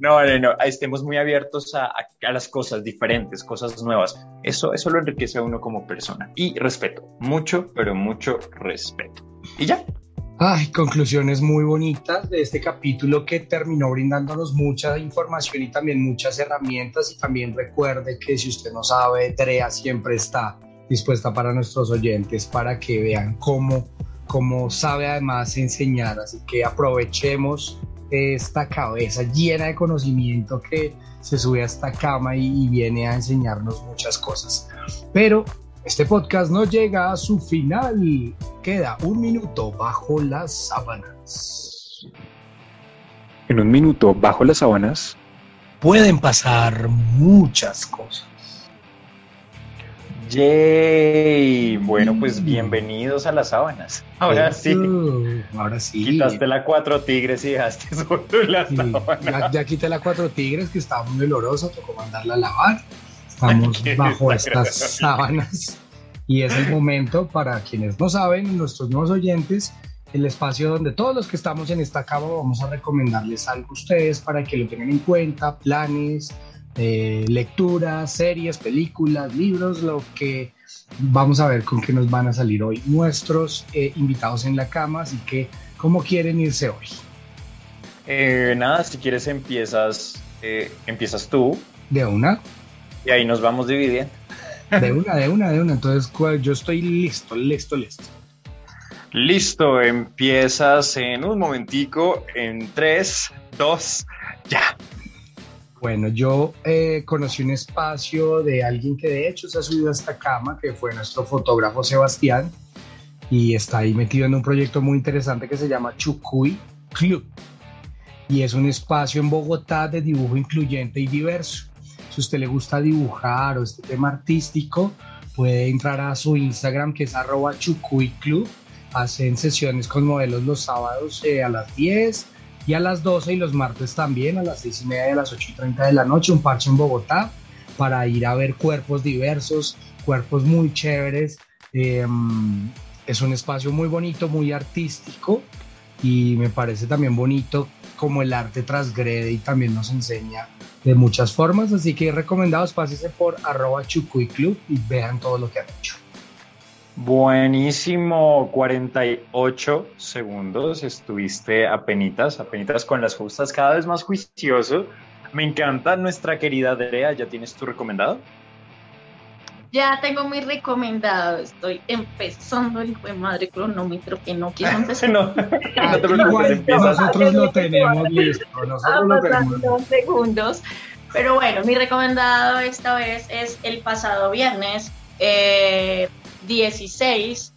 No, no, no. Estemos muy abiertos a, a, las cosas diferentes, cosas nuevas. Eso, eso lo enriquece a uno como persona. Y respeto. Mucho, pero mucho respeto. Y ya. Ay, conclusiones muy bonitas de este capítulo que terminó brindándonos mucha información y también muchas herramientas. Y también recuerde que si usted no sabe, Drea siempre está dispuesta para nuestros oyentes para que vean cómo como sabe además enseñar, así que aprovechemos esta cabeza llena de conocimiento que se sube a esta cama y, viene a enseñarnos muchas cosas. Pero este podcast no llega a su final, queda un minuto bajo las sábanas. En un minuto bajo las sábanas pueden pasar muchas cosas. Yay. Bueno, pues bienvenidos a las sábanas. Ahora sí. Uh, ahora sí. Quitaste la cuatro tigres y dejaste solo las Sí, sábanas. ya, ya quité la cuatro tigres que estaba muy olorosa, tocó mandarla a lavar. Estamos bajo estas sábanas y es el momento para quienes no saben, nuestros nuevos oyentes, el espacio donde todos los que estamos en esta cama vamos a recomendarles algo a ustedes para que lo tengan en cuenta, planes, eh, lecturas, series, películas, libros, lo que vamos a ver con qué nos van a salir hoy nuestros eh, invitados en la cama, así que ¿cómo quieren irse hoy? Eh, nada, si quieres empiezas, eh, empiezas tú De una, y ahí nos vamos dividiendo. de una, de una, de una. Entonces, ¿cuál? yo estoy listo, listo, listo. Listo, empiezas en un momentico, en tres, dos, ya. Bueno, yo eh, conocí un espacio de alguien que de hecho se ha subido a esta cama, que fue nuestro fotógrafo Sebastián, y está ahí metido en un proyecto muy interesante que se llama Chucuy Club. Y es un espacio en Bogotá de dibujo incluyente y diverso. Si usted le gusta dibujar o este tema artístico, puede entrar a su Instagram que es arroba Chucuy Club. Hacen sesiones con modelos los sábados eh, a las 10 y a las 12 y los martes también a las 6 y media a las 8 y 30 de la noche, un parche en Bogotá para ir a ver cuerpos diversos, cuerpos muy chéveres. Eh, es un espacio muy bonito, muy artístico y me parece también bonito como el arte transgrede y también nos enseña de muchas formas, así que recomendados pásese por arroba Chucuy y vean todo lo que han hecho. Buenísimo, 48 segundos, estuviste apenitas, apenitas con las justas, cada vez más juicioso. Me encanta nuestra querida Drea, ¿ya tienes tu recomendado? Ya tengo mi recomendado. Estoy empezando el de madre cronómetro que no quiero empezar. no, no te preocupes, nosotros lo tenemos listo, nosotros lo tenemos dos segundos. Pero bueno, mi recomendado esta vez es el pasado viernes eh, 16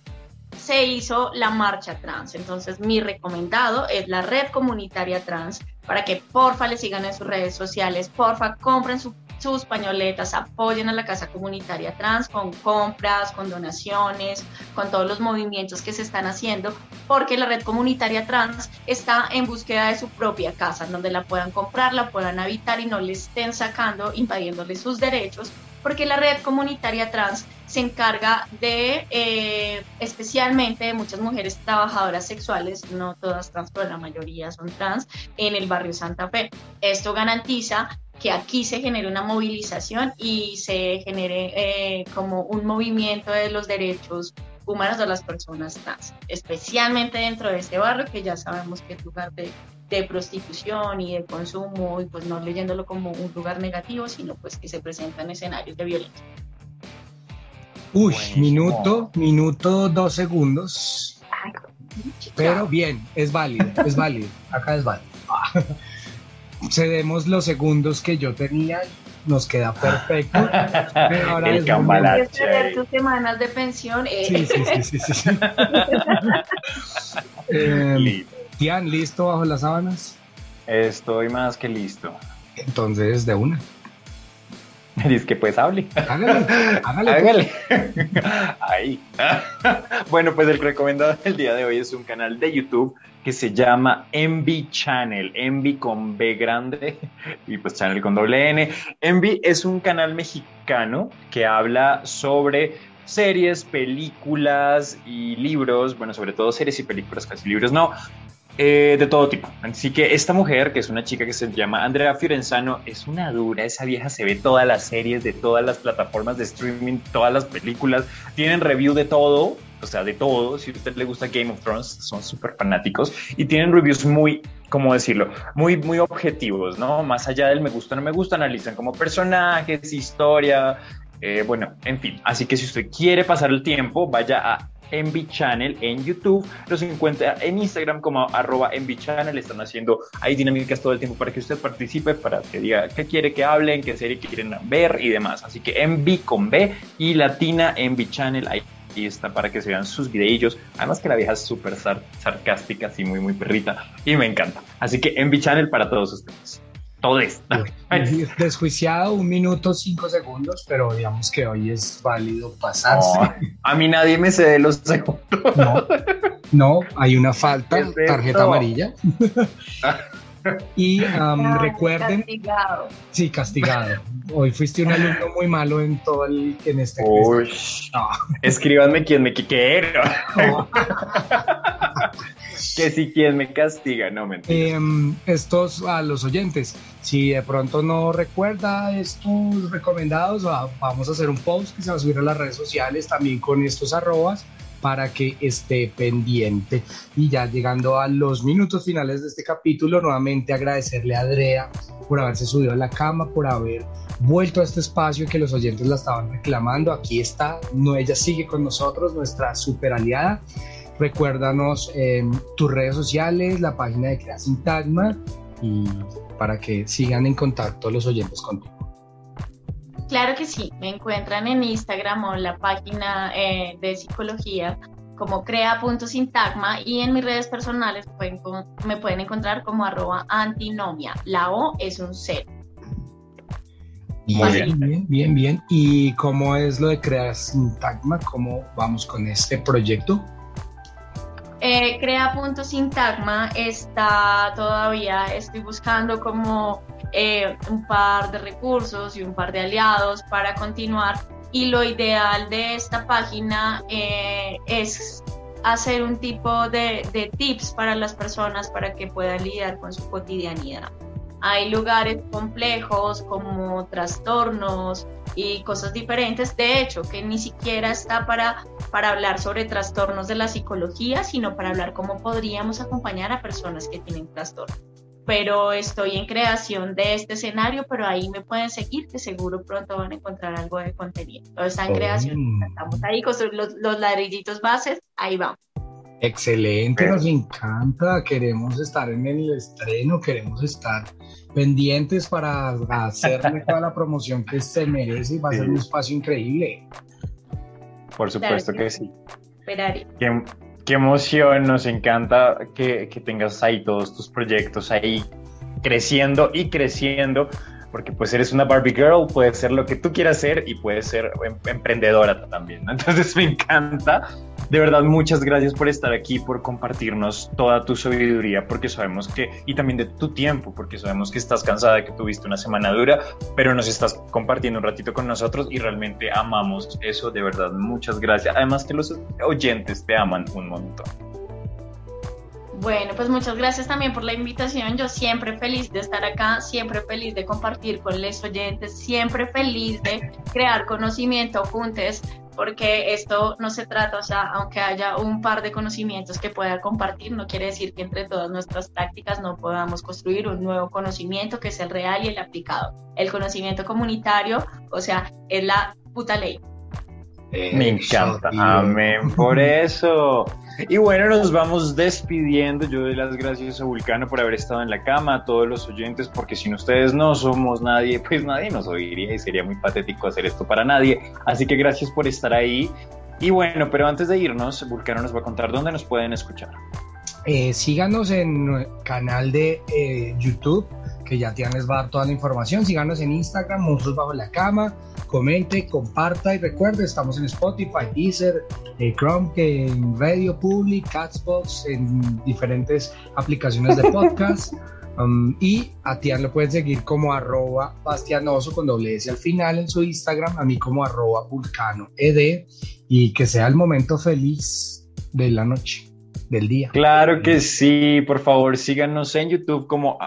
se hizo la marcha trans. Entonces, mi recomendado es la red comunitaria trans para que porfa le sigan en sus redes sociales, porfa compren su- sus pañoletas, apoyen a la casa comunitaria trans con compras, con donaciones, con todos los movimientos que se están haciendo, porque la red comunitaria trans está en búsqueda de su propia casa, donde la puedan comprar, la puedan habitar y no le estén sacando, invadiéndole sus derechos, porque la red comunitaria trans se encarga de, eh, especialmente de muchas mujeres trabajadoras sexuales, no todas trans, pero la mayoría son trans, en el barrio Santa Fe. Esto garantiza que aquí se genere una movilización y se genere eh, como un movimiento de los derechos humanos de las personas trans, especialmente dentro de este barrio que ya sabemos que es lugar de, de prostitución y de consumo y pues no leyéndolo como un lugar negativo, sino pues que se presentan escenarios de violencia. Uy, Buenísimo. minuto, minuto, dos segundos. Pero bien, es válido, es válido. Acá es válido. Cedemos los segundos que yo tenía, nos queda perfecto. Pero ahora El es cambalache. Perder tus semanas de pensión. eh, Sí, sí, sí, sí, sí. sí. Eh, Listo. Tian, ¿listo bajo las sábanas? Estoy más que listo. Entonces, de una. Dice que pues hable. Hágale, hágale. Hágale. Ahí. Bueno, pues el recomendado del día de hoy es un canal de YouTube que se llama Envy Channel. Envy con B grande y pues Channel con doble N. Envy es un canal mexicano que habla sobre series, películas y libros. Bueno, sobre todo series y películas, casi libros no. Eh, de todo tipo. Así que esta mujer, que es una chica que se llama Andrea Fiorenzano, es una dura. Esa vieja se ve todas las series de todas las plataformas de streaming, todas las películas. Tienen review de todo, o sea, de todo. Si a usted le gusta Game of Thrones, son súper fanáticos y tienen reviews muy, ¿cómo decirlo? Muy, muy objetivos, ¿no? Más allá del me gusta no me gusta, analizan como personajes, historia. eh, bueno, en fin. Así que si usted quiere pasar el tiempo, vaya a Envy Channel en YouTube, los encuentra en Instagram como arroba Envy Channel, están haciendo ahí dinámicas todo el tiempo para que usted participe, para que diga qué quiere que hablen, qué serie quieren ver y demás. Así que Envy con B y Latina Envy Channel, ahí ahí está para que se vean sus videillos. Además que la vieja es súper sar- sarcástica, así muy, muy perrita y me encanta. Así que Envy Channel para todos ustedes. Todo esto. Desjuiciado, un minuto, cinco segundos, pero digamos que hoy es válido pasarse. a mí nadie me cede los segundos. No, no hay una falta, tarjeta amarilla. y recuerden. Castigado. Sí, castigado. Hoy fuiste un alumno muy malo en todo el en este Escríbanme quién me quiero. que si quien me castiga, no me eh, Estos a los oyentes, si de pronto no recuerda estos recomendados, vamos a hacer un post que se va a subir a las redes sociales también con estos arrobas para que esté pendiente. Y ya llegando a los minutos finales de este capítulo, nuevamente agradecerle a Andrea por haberse subido a la cama, por haber vuelto a este espacio que los oyentes la estaban reclamando. Aquí está, no, ella sigue con nosotros, nuestra super aliada. Recuérdanos em, tus redes sociales, la página de Crea Sintagma y para que sigan en contacto los oyentes contigo. Claro que sí, me encuentran en Instagram o en la página eh, de psicología como crea.sintagma y en mis redes personales me pueden encontrar como arroba antinomia. La O es un cero. Muy bien. bien, bien, ¿Y cómo es lo de Crea Sintagma? ¿Cómo vamos con este proyecto? Eh, Crea.sintagma está todavía, estoy buscando como eh, un par de recursos y un par de aliados para continuar. Y lo ideal de esta página eh, es hacer un tipo de, de tips para las personas para que puedan lidiar con su cotidianidad. Hay lugares complejos como trastornos y cosas diferentes, de hecho, que ni siquiera está para, para hablar sobre trastornos de la psicología, sino para hablar cómo podríamos acompañar a personas que tienen trastornos pero estoy en creación de este escenario, pero ahí me pueden seguir, que seguro pronto van a encontrar algo de contenido. Todo está en creación, estamos ahí con los, los ladrillitos bases, ahí vamos. Excelente, nos encanta, queremos estar en el estreno, queremos estar pendientes para hacerle toda la promoción que se merece y va a ser un espacio increíble. Por supuesto que sí. Esperaré. Qué emoción, nos encanta que, tengas ahí todos tus proyectos ahí creciendo y creciendo, porque pues eres una Barbie Girl, puedes ser lo que tú quieras ser y puedes ser em, emprendedora también. Entonces me encanta de verdad, muchas gracias por estar aquí, por compartirnos toda tu sabiduría, porque sabemos que, y también de tu tiempo, porque sabemos que estás cansada, que tuviste una semana dura, pero nos estás compartiendo un ratito con nosotros y realmente amamos eso, de verdad, muchas gracias. Además que los oyentes te aman un montón. Bueno, pues muchas gracias también por la invitación. Yo siempre feliz de estar acá, siempre feliz de compartir con los oyentes, siempre feliz de crear conocimiento juntos porque esto no se trata, o sea, aunque haya un par de conocimientos que pueda compartir, no quiere decir que entre todas nuestras prácticas no podamos construir un nuevo conocimiento que es el real y el aplicado. El conocimiento comunitario, o sea, es la puta ley. Me encanta. Amén por eso. Y bueno, nos vamos despidiendo. Yo doy las gracias a Vulcano por haber estado en la cama, a todos los oyentes, porque sin ustedes no somos nadie, pues nadie nos oiría y sería muy patético hacer esto para nadie. Así que gracias por estar ahí. Y bueno, pero antes de irnos, Vulcano nos va a contar dónde nos pueden escuchar. Eh, síganos en el canal de eh, YouTube, que ya tienes va toda la información. Síganos en Instagram, Monstruos Bajo la Cama comente, comparta y recuerde, estamos en Spotify, Deezer, eh, Chrome, que en Radio Public, Catsbox, en diferentes aplicaciones de podcast. Um, y a Tian lo pueden seguir como arroba bastianoso con doble S al final en su Instagram, a mí como arroba vulcano ed y que sea el momento feliz de la noche, del día. Claro que sí, por favor síganos en YouTube como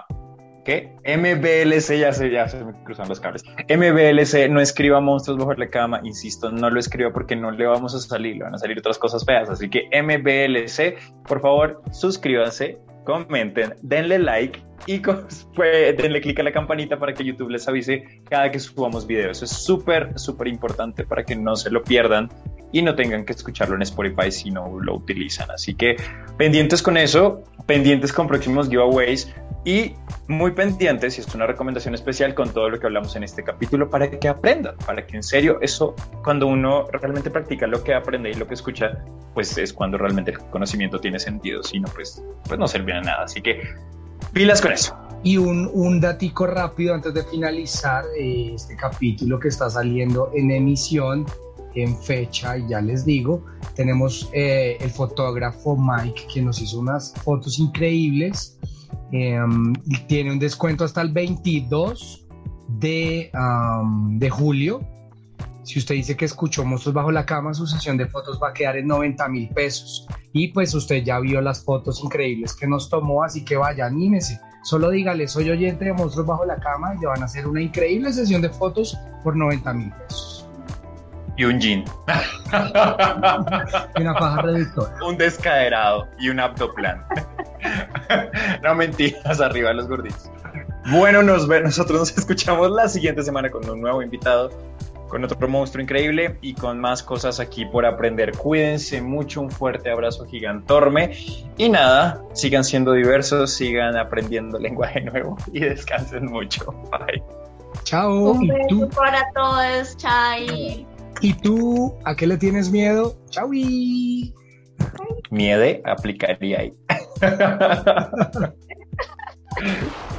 ¿Qué? MBLC, ya se, ya se me cruzan los cables. MBLC, no escriba monstruos bajo la cama, insisto, no lo escriba porque no le vamos a salir, le van a salir otras cosas feas. Así que MBLC, por favor, suscríbanse, comenten, denle like y pues, denle click a la campanita para que YouTube les avise cada que subamos videos. Es súper, súper importante para que no se lo pierdan y no tengan que escucharlo en Spotify si no lo utilizan. Así que pendientes con eso, pendientes con próximos giveaways y muy pendientes, y es una recomendación especial con todo lo que hablamos en este capítulo, para que aprendan, para que en serio eso, cuando uno realmente practica lo que aprende y lo que escucha, pues es cuando realmente el conocimiento tiene sentido, si no, pues, pues no de nada. Así que pilas con eso. Y un, un datico rápido antes de finalizar eh, este capítulo que está saliendo en emisión, en fecha, y ya les digo, tenemos eh, el fotógrafo Mike que nos hizo unas fotos increíbles. Y tiene un descuento hasta el 22 de, am, de julio. Si usted dice que escuchó Monstruos Bajo la Cama, su sesión de fotos va a quedar en 90 mil pesos. Y pues usted ya vio las fotos increíbles que nos tomó, así que vaya, anímese. Solo dígale, soy oyente de Monstruos Bajo la Cama y le van a hacer una increíble sesión de fotos por 90 mil pesos. Y un jean. Y una faja reductora. un descaderado y un abdoplan. No mentiras, arriba los gorditos. Bueno, nos ve, nosotros nos escuchamos la siguiente semana con un nuevo invitado, con otro monstruo increíble y con más cosas aquí por aprender. Cuídense mucho, un fuerte abrazo gigantorme y nada, sigan siendo diversos, sigan aprendiendo lenguaje nuevo y descansen mucho. Bye. Chao. Un ¿Y beso tú? para todos, Chai. ¿Y tú? ¿A qué le tienes miedo? Chau. Miede aplicaría ahí. Tchau.